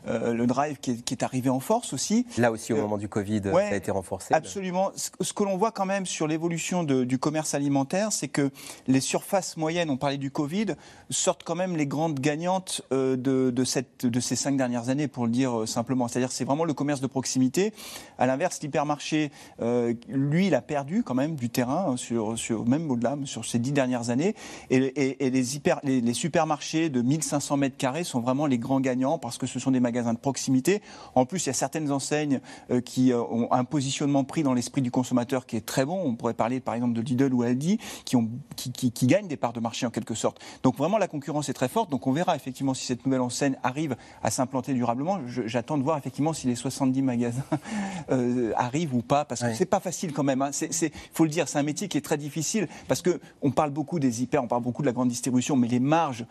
euh, le drive qui est, arrivé en force aussi. Là aussi, au moment du Covid, ça a été renforcé. Absolument. Ce que l'on voit quand même sur l'évolution du commerce alimentaire, c'est que les surfaces moyennes, on parlait du Covid, sortent quand même les grandes gagnantes euh, de, ces cinq dernières années, pour le dire euh, simplement. C'est-à-dire c'est vraiment le commerce de proximité. À l'inverse, l'hypermarché, euh, lui, il a perdu quand même du terrain, hein, sur, même au-delà, sur ces dix dernières années. Et, les, les, supermarchés de 1500 mètres carrés sont vraiment les grands gagnants parce que ce sont des magasins de proximité. En plus, il y a certaines enseignes qui ont un positionnement pris dans l'esprit du consommateur qui est très bon. On pourrait parler par exemple de Lidl ou Aldi, qui ont qui, gagnent des parts de marché en quelque sorte. Donc vraiment la concurrence est très forte. Donc on verra effectivement si cette nouvelle enseigne arrive à s'implanter durablement. J'attends de voir effectivement si les 70 magasins euh, arrivent ou pas, parce que c'est pas facile quand même. Il hein. faut le dire, c'est un métier qui est très difficile parce que on parle beaucoup des hyper, on parle beaucoup de la grande distribution, mais les marges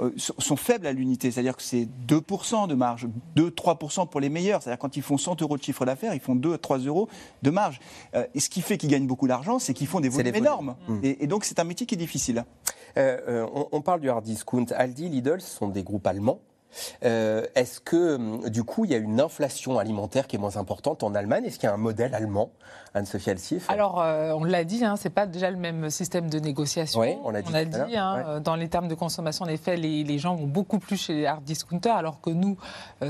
euh, sont faibles à l'unité. C'est-à-dire que c'est 2% de marge, 2-3% pour les meilleurs. C'est-à-dire quand ils font 100 euros de chiffre d'affaires, ils font 2-3 euros de marge. Euh, et ce qui fait qu'ils gagnent beaucoup d'argent, c'est qu'ils font des volumes énormes. Et, et donc c'est un métier qui est difficile. Euh, euh, on, parle du hard discount. Aldi, Lidl, ce sont des groupes allemands. Euh, est-ce que, hum, du coup, il y a une inflation alimentaire qui est moins importante en Allemagne? Est-ce qu'il y a un modèle allemand Anne-Sophie Alsif? Alors, euh, on l'a dit, hein, ce n'est pas déjà le même système de négociation. Oui, on l'a dit. On a dit, hein, euh, dans les termes de consommation, en effet, les, gens vont beaucoup plus chez les hard discounters, alors que nous,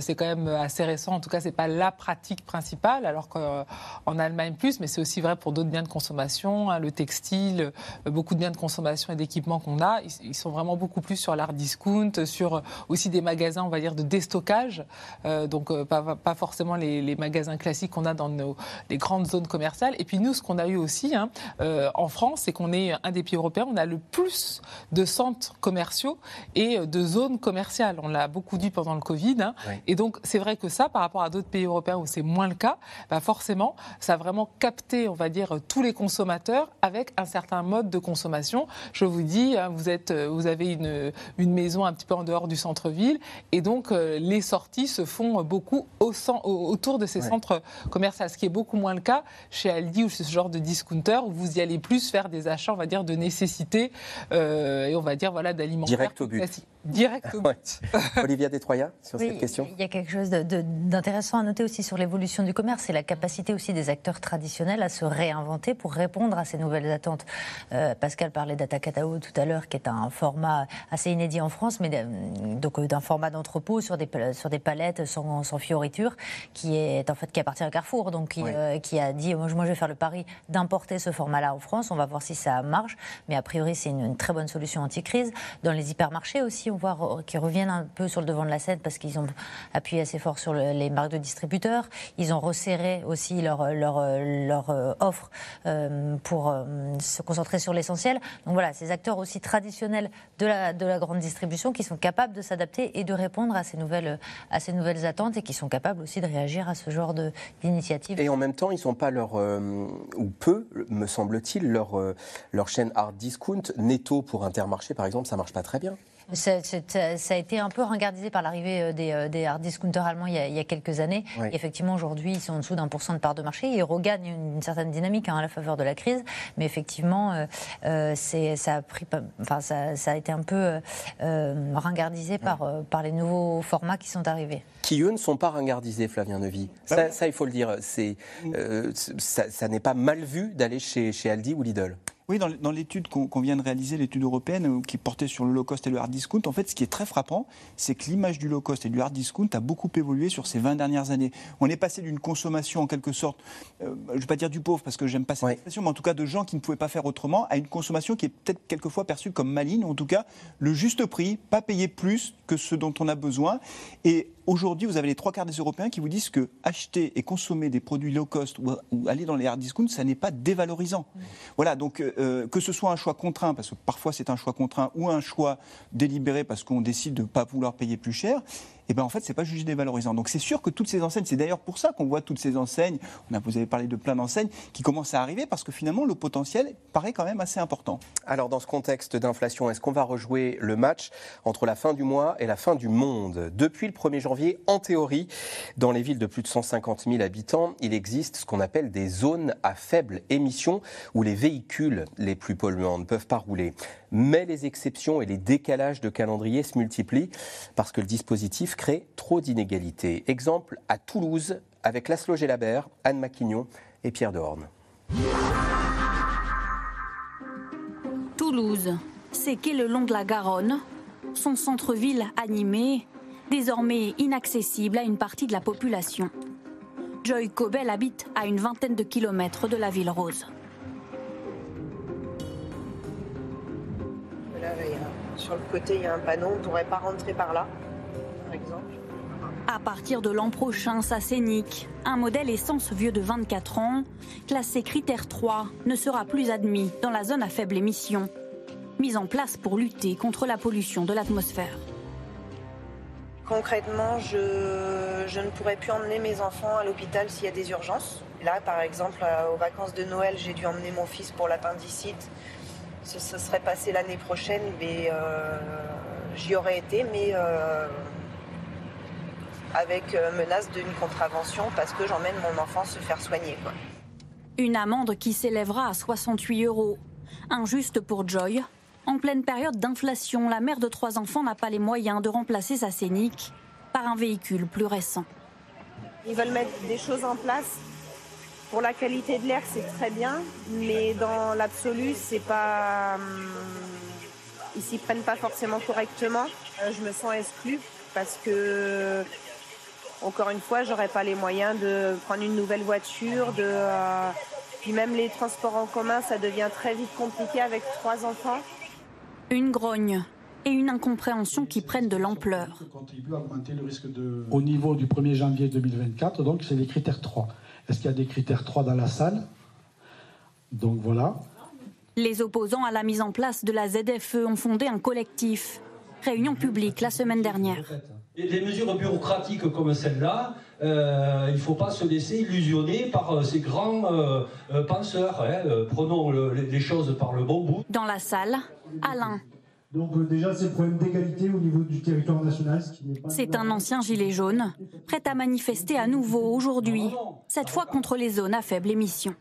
c'est quand même assez récent. En tout cas, ce n'est pas la pratique principale, alors qu'en Allemagne plus, mais c'est aussi vrai pour d'autres biens de consommation, hein, le textile, beaucoup de biens de consommation et d'équipements qu'on a. Ils, ils, sont vraiment beaucoup plus sur l'hard discount, sur aussi des magasins on va dire, de déstockage, euh, donc euh, pas, pas, forcément les, magasins classiques qu'on a dans nos, les grandes zones commerciales. Et puis nous, ce qu'on a eu aussi hein, euh, en France, c'est qu'on est un des pays européens, on a le plus de centres commerciaux et de zones commerciales. On l'a beaucoup dit pendant le Covid. Hein. Et donc, c'est vrai que ça, par rapport à d'autres pays européens où c'est moins le cas, bah forcément, ça a vraiment capté, on va dire, tous les consommateurs avec un certain mode de consommation. Je vous dis, hein, vous, êtes, vous avez une, une maison un petit peu en dehors du centre-ville et donc, euh, les sorties se font beaucoup au, autour de ces centres commerciaux, ce qui est beaucoup moins le cas chez Aldi ou chez ce genre de discounter où vous y allez plus faire des achats, on va dire, de nécessité euh, et on va dire, voilà, d'alimentaire. Direct au but. Direct au but. Olivia Détroya, sur cette question Il y a quelque chose d'intéressant à noter aussi sur l'évolution du commerce, c'est la capacité aussi des acteurs traditionnels à se réinventer pour répondre à ces nouvelles attentes. Euh, Pascal parlait d'Atacatao tout à l'heure, qui est un format assez inédit en France, mais donc d'un format entrepôt sur des, sur des palettes sans, sans fioriture, qui est en fait qui appartient à Carrefour, donc qui, euh, qui a dit moi, je vais faire le pari d'importer ce format-là en France. On va voir si ça marche, mais a priori c'est une, très bonne solution anti-crise. Dans les hypermarchés aussi, on voit qu'ils reviennent un peu sur le devant de la scène parce qu'ils ont appuyé assez fort sur les marques de distributeurs. Ils ont resserré aussi leur, euh, offre euh, pour se concentrer sur l'essentiel. Donc voilà, ces acteurs aussi traditionnels de la, de la grande distribution qui sont capables de s'adapter et de répondre à ces nouvelles, attentes et qui sont capables aussi de réagir à ce genre d'initiative. Et en même temps, ils ne sont pas leur, euh, ou peu, me semble-t-il, leur, euh, leur chaîne hard discount. Netto pour Intermarché, par exemple, ça marche pas très bien. Ça, a été un peu ringardisé par l'arrivée euh, euh, des, hard discounters allemands il y a, quelques années. Effectivement, aujourd'hui, ils sont en dessous d'un pour cent de part de marché. Ils regagnent une, certaine dynamique hein, à la faveur de la crise. Mais effectivement, euh, ça, a pris, enfin, ça, a été un peu ringardisé par, par les nouveaux formats qui sont arrivés. Qui, eux, ne sont pas ringardisés, Flavien Nevy. Bah ça, il faut le dire. ça, n'est pas mal vu d'aller chez, chez Aldi ou Lidl. Oui, dans, l'étude qu'on vient de réaliser, l'étude européenne euh, qui portait sur le low cost et le hard discount, en fait, ce qui est très frappant, c'est que l'image du low cost et du hard discount a beaucoup évolué sur ces 20 dernières années. On est passé d'une consommation en quelque sorte, euh, je ne vais pas dire du pauvre parce que j'aime pas cette expression, mais en tout cas de gens qui ne pouvaient pas faire autrement, à une consommation qui est peut-être quelquefois perçue comme maligne, en tout cas le juste prix, pas payer plus que ce dont on a besoin. Et Aujourd'hui, vous avez les trois quarts des Européens qui vous disent que acheter et consommer des produits low cost ou, aller dans les hard discounts, ça n'est pas dévalorisant. Voilà, donc euh, que ce soit un choix contraint, parce que parfois c'est un choix contraint, ou un choix délibéré parce qu'on décide de ne pas vouloir payer plus cher, et eh ben en fait, c'est pas jugé dévalorisant. Donc c'est sûr que toutes ces enseignes, c'est d'ailleurs pour ça qu'on voit toutes ces enseignes, on a, vous avez parlé de plein d'enseignes, qui commencent à arriver parce que finalement, le potentiel paraît quand même assez important. Alors dans ce contexte d'inflation, est-ce qu'on va rejouer le match entre la fin du mois et la fin du monde? Depuis le 1er janvier, en théorie, dans les villes de plus de 150 000 habitants, il existe ce qu'on appelle des zones à faible émission où les véhicules les plus polluants ne peuvent pas rouler. Mais les exceptions et les décalages de calendrier se multiplient parce que le dispositif crée trop d'inégalités. Exemple à Toulouse avec Laszlo Gélabert, Anne Maquignon et Pierre Dehorne. Toulouse, c'est qu'est le long de la Garonne, son centre-ville animé, désormais inaccessible à une partie de la population. Joy Cobel habite à une vingtaine de kilomètres de la ville rose. sur le côté, il y a un panneau, on ne pourrait pas rentrer par là. À partir de l'an prochain, ça Scénic, un modèle essence vieux de 24 ans, classé critère 3, ne sera plus admis dans la zone à faible émission, mise en place pour lutter contre la pollution de l'atmosphère. Concrètement, je, ne pourrais plus emmener mes enfants à l'hôpital s'il y a des urgences. Là, par exemple, euh, aux vacances de Noël, j'ai dû emmener mon fils pour l'appendicite. Ce, serait passé l'année prochaine, mais euh, j'y aurais été, mais euh, avec euh, menace d'une contravention parce que j'emmène mon enfant se faire soigner. Une amende qui s'élèvera à 68 euros. Injuste pour Joy. En pleine période d'inflation, la mère de trois enfants n'a pas les moyens de remplacer sa Scénic par un véhicule plus récent. Ils veulent mettre des choses en place. Pour la qualité de l'air, c'est très bien, mais dans l'absolu, c'est pas. Hum, ils s'y prennent pas forcément correctement. Euh, je me sens exclue parce que, encore une fois, j'aurais pas les moyens de prendre une nouvelle voiture, de. Euh, puis même les transports en commun, ça devient très vite compliqué avec trois enfants. Une grogne et une incompréhension qui prennent de l'ampleur. Au niveau du 1er janvier 2024, donc c'est les critères 3. Est-ce qu'il y a des critères 3 dans la salle? Donc voilà. Les opposants à la mise en place de la ZFE ont fondé un collectif. Réunion publique la semaine dernière. Des mesures bureaucratiques comme celle-là, euh, il ne faut pas se laisser illusionner par euh, ces grands euh, penseurs. Hein. Prenons les choses par le bon bout. Dans la salle, Alain, donc euh, déjà, c'est le problème d'égalité au niveau du territoire national. C'est un ancien gilet jaune, prêt à manifester à nouveau aujourd'hui, cette fois contre les zones à faible émission.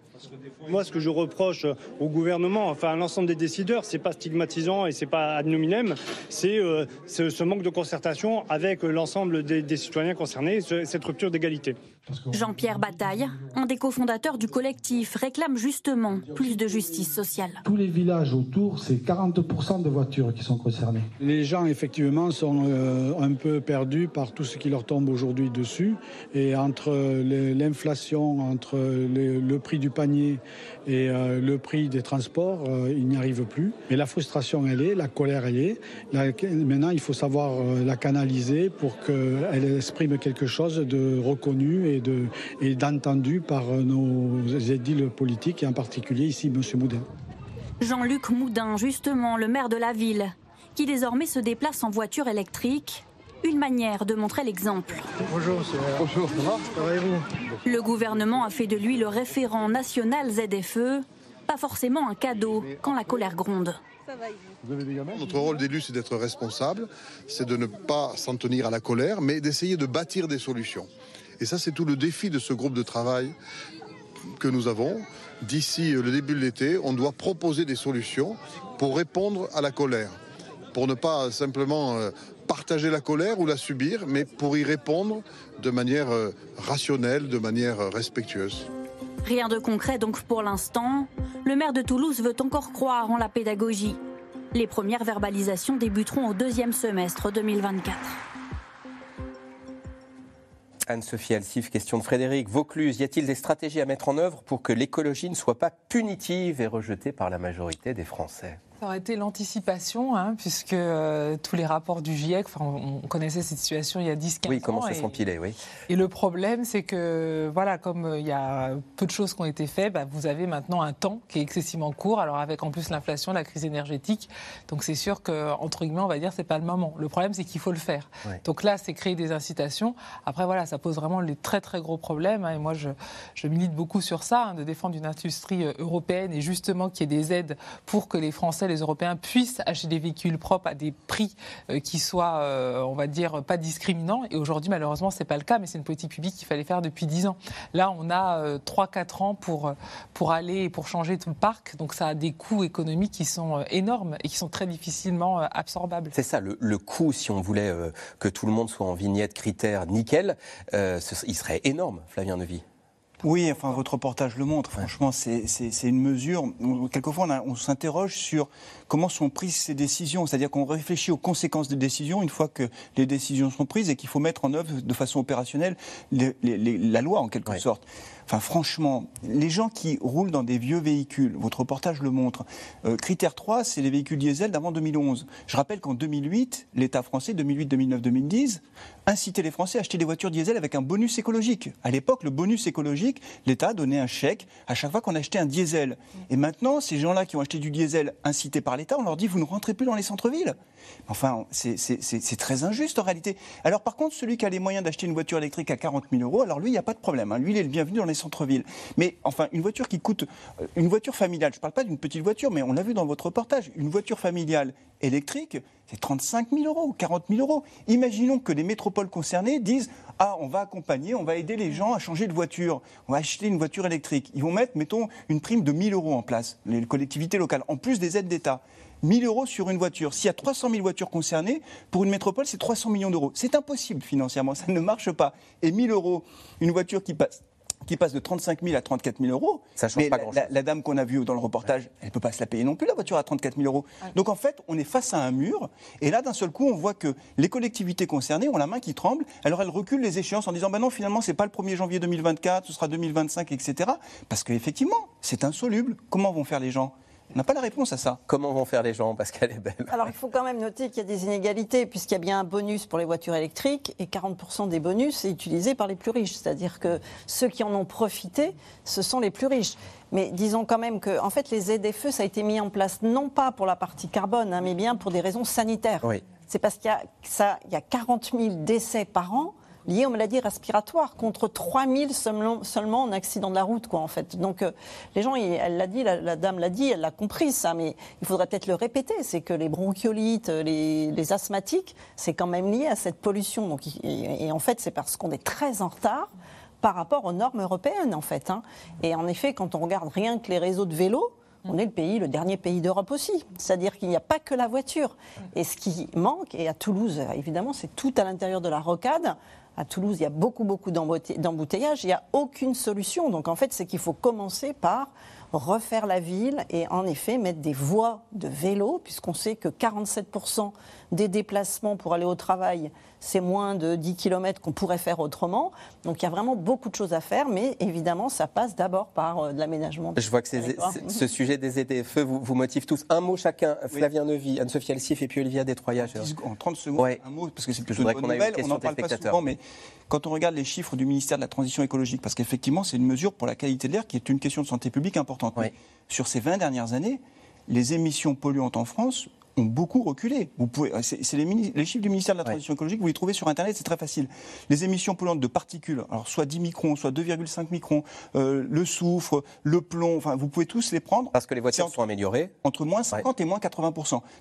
Moi, ce que je reproche au gouvernement, enfin à l'ensemble des décideurs, c'est pas stigmatisant et c'est pas ad nominem, c'est euh, ce manque de concertation avec l'ensemble des, citoyens concernés, cette rupture d'égalité. Jean-Pierre Bataille, un des cofondateurs du collectif, réclame justement plus de justice sociale. Tous les villages autour, c'est 40% de voitures qui sont concernées. Les gens, effectivement, sont euh, un peu perdus par tout ce qui leur tombe aujourd'hui dessus. Et entre l'inflation, entre le prix du panier et euh, le prix des transports, euh, ils n'y arrivent plus. Mais la frustration, elle est, la colère, elle est. maintenant, il faut savoir la canaliser pour qu'elle exprime quelque chose de reconnu et d'entendu par nos édiles politiques, et en particulier ici M. Moudin. Jean-Luc Moudin, justement, le maire de la ville, qui désormais se déplace en voiture électrique. Une manière de montrer l'exemple. Bonjour, Bonjour, ça va, vous Le gouvernement a fait de lui le référent national ZFE, pas forcément un cadeau quand la colère gronde. Notre rôle d'élu, c'est d'être responsable, c'est de ne pas s'en tenir à la colère, mais d'essayer de bâtir des solutions. Et ça, c'est tout le défi de ce groupe de travail que nous avons. D'ici le début de l'été, on doit proposer des solutions pour répondre à la colère, pour ne pas simplement euh, partager la colère ou la subir, mais pour y répondre de manière euh, rationnelle, de manière euh, respectueuse. Rien de concret donc pour l'instant. Le maire de Toulouse veut encore croire en la pédagogie. Les premières verbalisations débuteront au deuxième semestre 2024. Anne-Sophie Alsif, question de Frédéric Vaucluse. Y a-t-il des stratégies à mettre en œuvre pour que l'écologie ne soit pas punitive et rejetée par la majorité des Français? Ça aurait été l'anticipation, hein, puisque euh, tous les rapports du GIEC, on connaissait cette situation il y a 10-15 ans. Oui, comment se s'empiler, oui. Et le problème, c'est que, voilà, comme euh, il y a peu de choses qui ont été faites, bah, vous avez maintenant un temps qui est excessivement court, alors avec en plus l'inflation, la crise énergétique. Donc c'est sûr qu'entre guillemets, on va dire, c'est pas le moment. Le problème, c'est qu'il faut le faire. Donc là, c'est créer des incitations. Après, voilà, ça pose vraiment les très très gros problèmes. Hein, et moi, je, je, milite beaucoup sur ça, hein, de défendre une industrie euh, européenne et justement qu'il y ait des aides pour que les Français les Européens puissent acheter des véhicules propres à des prix euh, qui soient, euh, on va dire, pas discriminants. Et aujourd'hui, malheureusement, c'est pas le cas, mais c'est une politique publique qu'il fallait faire depuis 10 ans. Là, on a 3-4 euh, ans pour, pour aller et pour changer tout le parc. Donc ça a des coûts économiques qui sont énormes et qui sont très difficilement absorbables. C'est ça, le, le, coût, si on voulait que tout le monde soit en vignette critère nickel, il serait énorme, Flavien Nevy. Oui, enfin votre reportage le montre. Franchement, c'est une mesure. Quelquefois, on, on s'interroge sur comment sont prises ces décisions. C'est-à-dire qu'on réfléchit aux conséquences des décisions une fois que les décisions sont prises et qu'il faut mettre en œuvre de façon opérationnelle la loi en quelque sorte. Enfin, franchement, les gens qui roulent dans des vieux véhicules, votre reportage le montre, euh, critère 3, c'est les véhicules diesel d'avant 2011. Je rappelle qu'en 2008, l'État français, 2008, 2009, 2010, incitait les Français à acheter des voitures diesel avec un bonus écologique. À l'époque, le bonus écologique, l'État donnait un chèque à chaque fois qu'on achetait un diesel. Et maintenant, ces gens-là qui ont acheté du diesel incité par l'État, on leur dit vous ne rentrez plus dans les centres-villes. Enfin, c'est très injuste en réalité. Alors par contre, celui qui a les moyens d'acheter une voiture électrique à 40 000 euros, alors lui, il n'y a pas de problème. Hein. Lui, il est le bienvenu dans les centres-villes. Mais enfin, une voiture qui coûte, euh, une voiture familiale, je ne parle pas d'une petite voiture, mais on l'a vu dans votre reportage, une voiture familiale électrique, c'est 35 000 euros, 40 000 euros. Imaginons que les métropoles concernées disent Ah, on va accompagner, on va aider les gens à changer de voiture, on va acheter une voiture électrique. Ils vont mettre, mettons, une prime de 1000 euros en place, les collectivités locales, en plus des aides d'État. 1000 euros sur une voiture. S'il y a 300 000 voitures concernées, pour une métropole, c'est 300 millions d'euros. C'est impossible financièrement, ça ne marche pas. Et 1000 euros, une voiture qui passe qui passe de 35 000 à 34 000 euros. Ça change pas grand-chose. La, dame qu'on a vue dans le reportage, elle ne peut pas se la payer non plus, la voiture à 34 000 euros. Donc en fait, on est face à un mur. Et là, d'un seul coup, on voit que les collectivités concernées ont la main qui tremble. Alors elles reculent les échéances en disant bah non, finalement, ce n'est pas le 1er janvier 2024, ce sera 2025, etc. Parce qu'effectivement, c'est insoluble. Comment vont faire les gens? On n'a pas la réponse à ça. Comment vont faire les gens Pascal est belle. Alors il faut quand même noter qu'il y a des inégalités puisqu'il y a bien un bonus pour les voitures électriques et 40% des bonus est utilisé par les plus riches. C'est-à-dire que ceux qui en ont profité, ce sont les plus riches. Mais disons quand même que en fait, les ZFE, ça a été mis en place non pas pour la partie carbone, hein, mais bien pour des raisons sanitaires. Oui. C'est parce qu'il y, y a 40 000 décès par an liées aux maladies respiratoires, contre 3000 seulement, en accident de la route, quoi, en fait. Donc, euh, les gens, elle l'a dit, la, dame l'a dit, elle l'a compris, ça, mais il faudrait peut-être le répéter, c'est que les bronchiolites, les, asthmatiques, c'est quand même lié à cette pollution. Donc, et, en fait, c'est parce qu'on est très en retard par rapport aux normes européennes, en fait. Hein. Et en effet, quand on regarde rien que les réseaux de vélos, on est le pays, le dernier pays d'Europe aussi. C'est-à-dire qu'il n'y a pas que la voiture. Et ce qui manque, et à Toulouse, évidemment, c'est tout à l'intérieur de la rocade. À Toulouse, il y a beaucoup, beaucoup d'embouteillages. Il n'y a aucune solution. Donc, en fait, c'est qu'il faut commencer par refaire la ville et, en effet, mettre des voies de vélo, puisqu'on sait que 47% des déplacements pour aller au travail c'est moins de 10 km qu'on pourrait faire autrement. Donc il y a vraiment beaucoup de choses à faire, mais évidemment, ça passe d'abord par euh, de l'aménagement. Je vois que ce sujet des EDFE vous, vous, motive tous. Un mot chacun, Flavien Neuvy, Anne-Sophie Alsif et puis Olivia Détroyage. En 30 secondes, un mot, parce que c'est plutôt une bonne nouvelle, on n'en parle pas souvent, mais quand on regarde les chiffres du ministère de la Transition écologique, parce qu'effectivement, c'est une mesure pour la qualité de l'air qui est une question de santé publique importante. Sur ces 20 dernières années, les émissions polluantes en France ont beaucoup reculé. Vous pouvez, c'est les, les, chiffres du ministère de la Transition écologique, vous les trouvez sur Internet, c'est très facile. Les émissions polluantes de particules, alors soit 10 microns, soit 2,5 microns, euh, le soufre, le plomb, enfin, vous pouvez tous les prendre. Parce que les voitures sont améliorées. Entre moins 50 et moins 80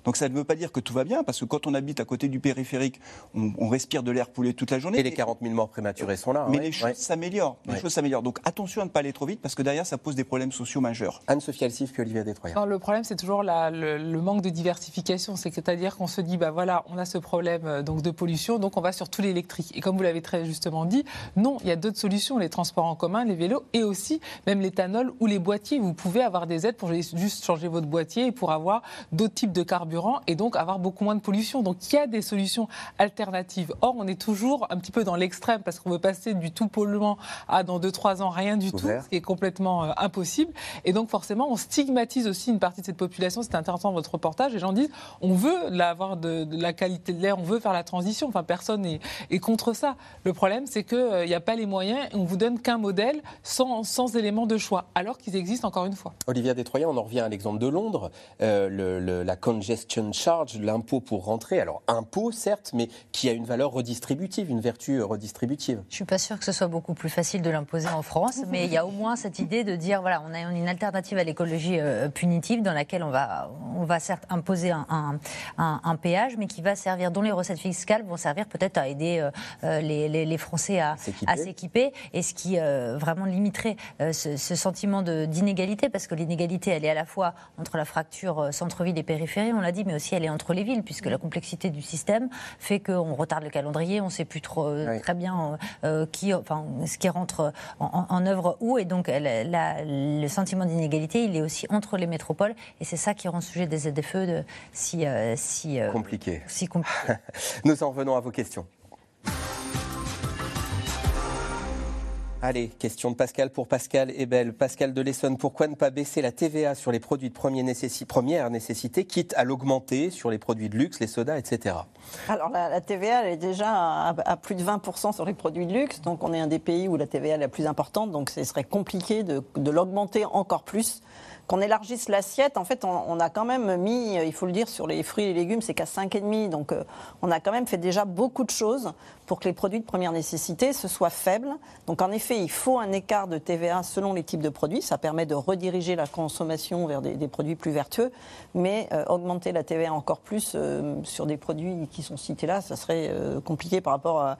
Donc ça ne veut pas dire que tout va bien, parce que quand on habite à côté du périphérique, on, respire de l'air poulé toute la journée. Et les 40 000 morts prématurés sont là. Mais les choses s'améliorent. Les choses s'améliorent. Donc attention à ne pas aller trop vite, parce que derrière, ça pose des problèmes sociaux majeurs. Anne-Sophie Alsif, puis Olivier Détroyer. Le problème, c'est toujours le, le manque de diversification. C'est-à-dire qu'on se dit, bah voilà, on a ce problème euh, donc de pollution, donc on va sur tout l'électrique. Et comme vous l'avez très justement dit, non, il y a d'autres solutions, les transports en commun, les vélos et aussi même l'éthanol ou les boîtiers. Vous pouvez avoir des aides pour juste changer votre boîtier et pour avoir d'autres types de carburant et donc avoir beaucoup moins de pollution. Donc il y a des solutions alternatives. Or, on est toujours un petit peu dans l'extrême parce qu'on veut passer du tout polluant à dans 2-3 ans rien du tout, ce qui est complètement euh, impossible. Et donc forcément, on stigmatise aussi une partie de cette population. C'est intéressant votre reportage. Les gens disent, on veut avoir de, la qualité de l'air, on veut faire la transition. Enfin, personne n'est contre ça. Le problème, c'est qu'il n'y euh, a pas les moyens on vous donne qu'un modèle sans, sans élément de choix, alors qu'ils existent encore une fois. Olivia Détroyen, on en revient à l'exemple de Londres. Euh, la congestion charge, l'impôt pour rentrer. Alors, impôt, certes, mais qui a une valeur redistributive, une vertu redistributive. Je ne suis pas sûre que ce soit beaucoup plus facile de l'imposer en France, mais il y a au moins cette idée de dire voilà, on a une alternative à l'écologie euh, punitive dans laquelle on va, on va certes imposer un, un, péage, mais qui va servir, dont les recettes fiscales vont servir peut-être à aider euh, euh, les, les, Français à s'équiper, et ce qui euh, vraiment limiterait ce, ce, sentiment d'inégalité, parce que l'inégalité, elle est à la fois entre la fracture centre-ville et périphérie, on l'a dit, mais aussi elle est entre les villes, puisque la complexité du système fait qu'on retarde le calendrier, on ne sait plus trop très bien qui, enfin, ce qui rentre en, œuvre où, et donc le sentiment d'inégalité, il est aussi entre les métropoles, et c'est ça qui rend sujet des ZFE de, si, si euh, compliqué. Si compliqué. Nous en revenons à vos questions. Allez, question de Pascal pour Pascal Ebel. Pascal de l'Essonne, pourquoi ne pas baisser la TVA sur les produits de première nécessité, quitte à l'augmenter sur les produits de luxe, les sodas, etc. Alors la, TVA, elle est déjà à, plus de 20% sur les produits de luxe, donc on est un des pays où la TVA est la plus importante, donc ce serait compliqué de, de l'augmenter encore plus qu'on élargisse l'assiette, en fait, on, a quand même mis, il faut le dire, sur les fruits et légumes, c'est qu'à 5,5. Donc, euh, on a quand même fait déjà beaucoup de choses pour que les produits de première nécessité se soient faibles. Donc, en effet, il faut un écart de TVA selon les types de produits. Ça permet de rediriger la consommation vers des, produits plus vertueux. Mais euh, augmenter la TVA encore plus euh, sur des produits qui sont cités là, ça serait compliqué par rapport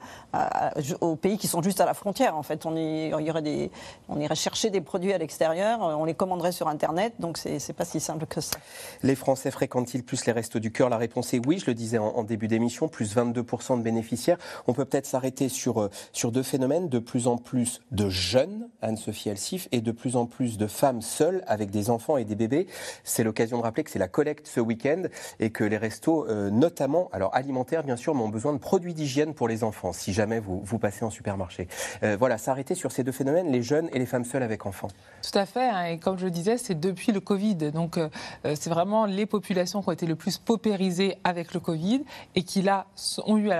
aux pays qui sont juste à la frontière. En fait, on, irait chercher des produits à l'extérieur, on les commanderait sur Internet donc c'est pas si simple que ça. Les Français fréquentent-ils plus les restos du cœur? La réponse est oui, je le disais en, début d'émission, plus 22% de bénéficiaires. Peut peut-être s'arrêter sur, euh, sur deux phénomènes, de plus en plus de jeunes, Anne-Sophie Elsif, et de plus en plus de femmes seules avec des enfants et des bébés. C'est l'occasion de rappeler que c'est la collecte ce week-end et que les restos, euh, notamment, alors alimentaires bien sûr, ont besoin de produits d'hygiène pour les enfants, si jamais vous, vous passez en supermarché. Euh, voilà, s'arrêter sur ces deux phénomènes, les jeunes et les femmes seules avec enfants. Tout à fait, hein, et comme je le disais, c'est depuis le Covid. Donc, c'est vraiment les populations qui ont été le plus paupérisées avec le Covid et qui, là, ont eu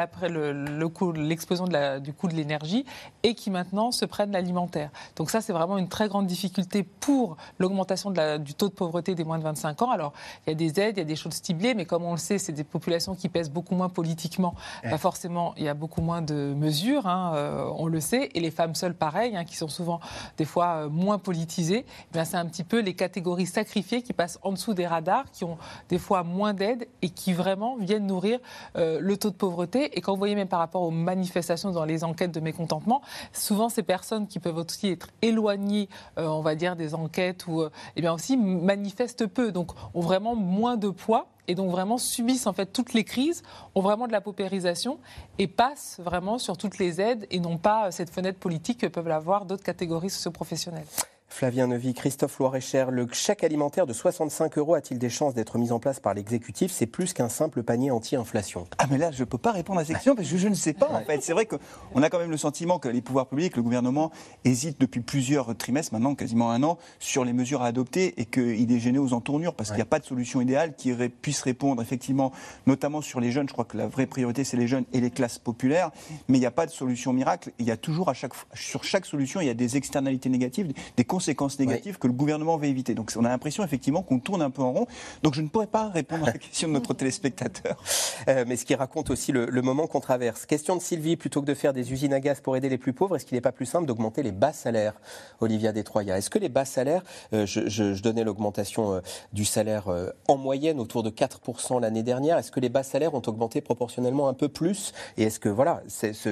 l'explosion du coût de l'énergie et qui maintenant se prennent l'alimentaire. Donc, ça, c'est vraiment une très grande difficulté pour l'augmentation du taux de pauvreté des moins de 25 ans. Alors, il y a des aides, il y a des choses ciblées, mais comme on le sait, c'est des populations qui pèsent beaucoup moins politiquement. Forcément, il y a beaucoup moins de mesures, hein, euh, on le sait. Et les femmes seules, pareil, hein, qui sont souvent des fois moins politisées, eh c'est un petit peu les catégories catégories sacrifiées qui passent en dessous des radars, qui ont des fois moins d'aide et qui vraiment viennent nourrir euh, le taux de pauvreté. Et quand vous voyez même par rapport aux manifestations dans les enquêtes de mécontentement, souvent ces personnes qui peuvent aussi être éloignées, euh, on va dire, des enquêtes ou, euh, eh bien aussi manifestent peu, donc ont vraiment moins de poids et donc vraiment subissent en fait toutes les crises, ont vraiment de la paupérisation et passent vraiment sur toutes les aides et n'ont pas cette fenêtre politique que peuvent avoir d'autres catégories socioprofessionnelles. Flavien Nevy, Christophe Loirecher, le chèque alimentaire de 65 euros a-t-il des chances d'être mis en place par l'exécutif? C'est plus qu'un simple panier anti-inflation. Ah mais là, je ne peux pas répondre à cette question parce que je ne sais pas en fait. C'est vrai qu'on a quand même le sentiment que les pouvoirs publics, le gouvernement, hésitent depuis plusieurs trimestres, maintenant quasiment un an, sur les mesures à adopter et qu'il est gêné aux entournures parce qu'il n'y a pas de solution idéale qui puisse répondre effectivement, notamment sur les jeunes. Je crois que la vraie priorité, c'est les jeunes et les classes populaires, mais il n'y a pas de solution miracle. Il y a toujours, à chaque, sur chaque solution, il y a des externalités négatives, des conséquences négatives que le gouvernement veut éviter. Donc on a l'impression effectivement qu'on tourne un peu en rond. Donc je ne pourrais pas répondre à la question de notre téléspectateur. Euh, mais ce qui raconte aussi le, moment qu'on traverse. Question de Sylvie, plutôt que de faire des usines à gaz pour aider les plus pauvres, est-ce qu'il n'est pas plus simple d'augmenter les bas salaires, Olivia Détroya Est-ce que les bas salaires, euh, je, donnais l'augmentation euh, du salaire en moyenne autour de 4% l'année dernière, est-ce que les bas salaires ont augmenté proportionnellement un peu plus? Et est-ce que, voilà,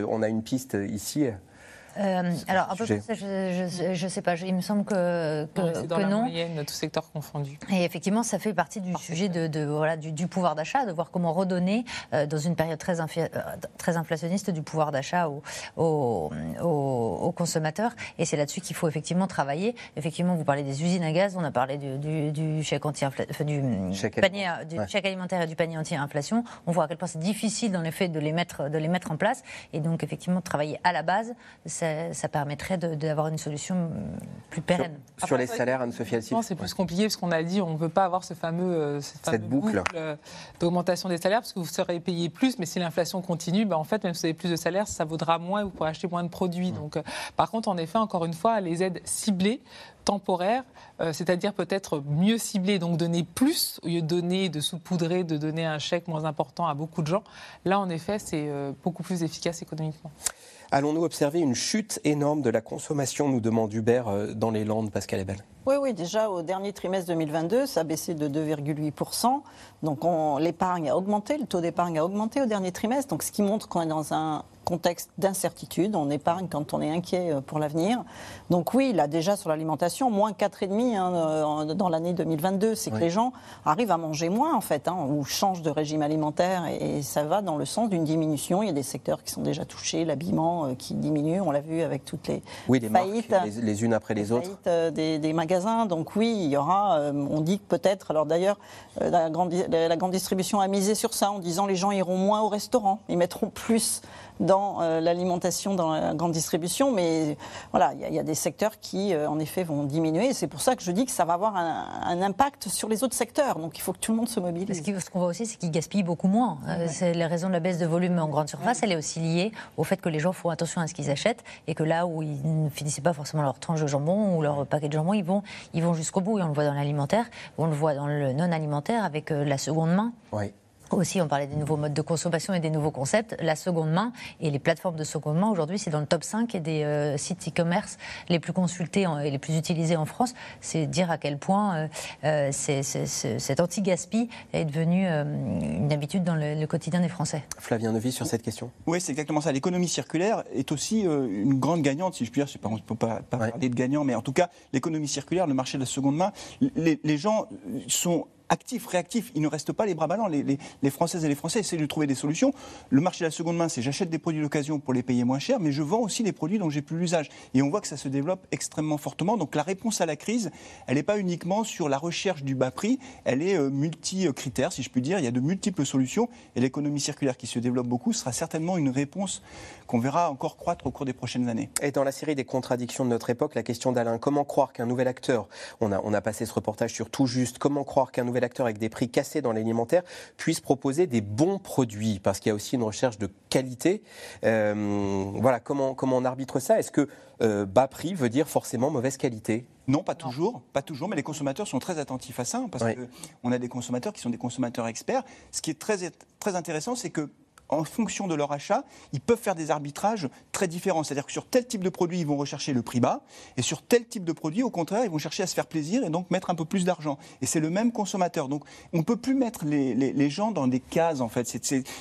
on a une piste ici euh, alors, un peu plus, je ne sais pas. Il me semble que, que, non. Dans la moyenne, tout secteur confondu. Et effectivement, ça fait partie du sujet de, voilà, du, pouvoir d'achat, de voir comment redonner, euh, dans une période très, euh, très inflationniste, du pouvoir d'achat aux, aux, consommateurs. Et c'est là-dessus qu'il faut effectivement travailler. Effectivement, vous parlez des usines à gaz, on a parlé du, du chèque anti du, chèque panier, du chèque alimentaire et du panier anti-inflation. On voit à quel point c'est difficile, dans les faits, de les mettre, de les mettre en place. Et donc, effectivement, travailler à la base, ça, permettrait d'avoir une solution plus pérenne. Sur, les salaires, Anne-Sophie C'est plus compliqué parce qu'on a dit on ne veut pas avoir ce fameux, euh, cette, boucle, euh, d'augmentation des salaires parce que vous serez payé plus, mais si l'inflation continue, ben, en fait, même si vous avez plus de salaires, ça vaudra moins et vous pourrez acheter moins de produits. Mmh. Donc, euh, par contre, en effet, encore une fois, les aides ciblées temporaires, c'est-à-dire peut-être mieux ciblées, donc donner plus au lieu de donner, de saupoudrer, de donner un chèque moins important à beaucoup de gens. Là, en effet, c'est beaucoup plus efficace économiquement. Allons-nous observer une chute énorme de la consommation, nous demande Hubert, euh, dans les Landes, Pascal Ebel oui, oui, déjà au dernier trimestre 2022, ça a baissé de 2,8%. Donc l'épargne a augmenté, le taux d'épargne a augmenté au dernier trimestre. Donc ce qui montre qu'on est dans un contexte d'incertitude. On épargne quand on est inquiet euh, pour l'avenir. Donc oui, a déjà sur l'alimentation, moins 4,5 hein, euh, dans l'année 2022. C'est que les gens arrivent à manger moins en fait, hein, ou changent de régime alimentaire et, ça va dans le sens d'une diminution. Il y a des secteurs qui sont déjà touchés, l'habillement euh, qui diminue, on l'a vu avec toutes les, oui, les faillites, les, unes après les, autres. des, des magasins donc oui, il y aura, euh, on dit que peut-être, alors d'ailleurs, euh, la, grande, la grande distribution a misé sur ça en disant les gens iront moins au restaurant, ils mettront plus dans l'alimentation, dans la grande distribution. Mais voilà, il y, a des secteurs qui, en effet, vont diminuer. C'est pour ça que je dis que ça va avoir un, impact sur les autres secteurs. Donc il faut que tout le monde se mobilise. Ce qu'on voit aussi, c'est qu'ils gaspillent beaucoup moins. C'est la raison de la baisse de volume en grande surface. Elle est aussi liée au fait que les gens font attention à ce qu'ils achètent et que là où ils ne finissaient pas forcément leur tranche de jambon ou leur paquet de jambon, ils vont, ils vont jusqu'au bout. Et on le voit dans l'alimentaire, on le voit dans le non alimentaire avec la seconde main. Oui. Aussi, on parlait des nouveaux modes de consommation et des nouveaux concepts. La seconde main et les plateformes de seconde main, aujourd'hui, c'est dans le top 5 des euh, sites e-commerce les plus consultés et les plus utilisés en France. C'est dire à quel point euh, euh cet anti-gaspi est devenu euh, une habitude dans le, quotidien des Français. Flavien Neuvy, sur cette question Oui, c'est exactement ça. L'économie circulaire est aussi une grande gagnante, si je puis dire. Je pas, on ne peut pas, parler de gagnant, mais en tout cas, l'économie circulaire, le marché de la seconde main, les, les gens sont actif, réactif. Il ne reste pas les bras ballants. Les, Françaises et les Français essaient de trouver des solutions. Le marché de la seconde main, c'est j'achète des produits d'occasion pour les payer moins cher, mais je vends aussi des produits dont j'ai plus l'usage. Et on voit que ça se développe extrêmement fortement. Donc la réponse à la crise, elle n'est pas uniquement sur la recherche du bas prix, elle est euh, multi-critères, si je puis dire. Il y a de multiples solutions. Et l'économie circulaire qui se développe beaucoup sera certainement une réponse qu'on verra encore croître au cours des prochaines années. Et dans la série des contradictions de notre époque, la question d'Alain, comment croire qu'un nouvel acteur, on a, on a passé ce reportage sur tout juste, comment croire qu'un nouvel acteur avec des prix cassés dans l'alimentaire puisse proposer des bons produits Parce qu'il y a aussi une recherche de qualité. Euh, voilà, comment, comment on arbitre ça? Est-ce que euh, bas prix veut dire forcément mauvaise qualité? Non, pas toujours, pas toujours, mais les consommateurs sont très attentifs à ça, hein, parce qu'on a des consommateurs qui sont des consommateurs experts. Ce qui est très, très intéressant, c'est que en fonction de leur achat, ils peuvent faire des arbitrages très différents. C'est-à-dire que sur tel type de produit, ils vont rechercher le prix bas, et sur tel type de produit, au contraire, ils vont chercher à se faire plaisir et donc mettre un peu plus d'argent. Et c'est le même consommateur. Donc on ne peut plus mettre les, gens dans des cases, en fait.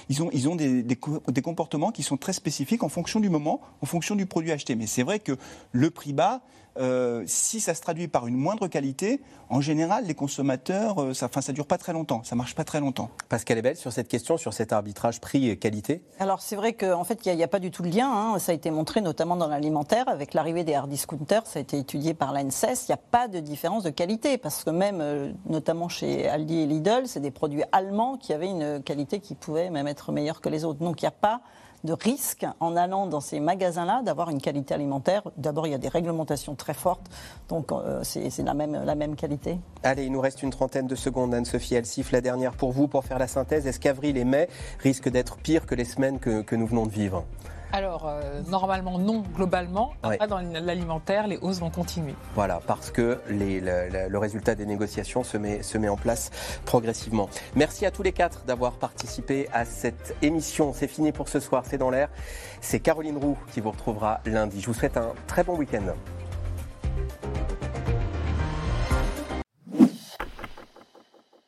ils ont, des, comportements qui sont très spécifiques en fonction du moment, en fonction du produit acheté. Mais c'est vrai que le prix bas, euh, si ça se traduit par une moindre qualité, en général, les consommateurs, euh, ça, ne dure pas très longtemps, ça marche pas très longtemps. Pascal Ebel, sur cette question, sur cet arbitrage prix et qualité Alors c'est vrai qu'en fait, il n'y a, pas du tout de lien. Hein. Ça a été montré notamment dans l'alimentaire, avec l'arrivée des hard discounters, ça a été étudié par l'ANSES. Il n'y a pas de différence de qualité, parce que même, euh, notamment chez Aldi et Lidl, c'est des produits allemands qui avaient une qualité qui pouvait même être meilleure que les autres. Donc il n'y a pas de risque en allant dans ces magasins-là d'avoir une qualité alimentaire. D'abord, il y a des réglementations très fortes, donc euh, c'est la même, la même qualité. Allez, il nous reste une trentaine de secondes, Anne-Sophie Elsif. La dernière pour vous, pour faire la synthèse. Est-ce qu'avril et mai risquent d'être pires que les semaines que nous venons de vivre? Alors, euh, normalement, non, globalement. Après, dans l'alimentaire, les hausses vont continuer. Voilà, parce que le, résultat des négociations se met, se met en place progressivement. Merci à tous les quatre d'avoir participé à cette émission. C'est fini pour ce soir, c'est dans l'air. C'est Caroline Roux qui vous retrouvera lundi. Je vous souhaite un très bon week-end.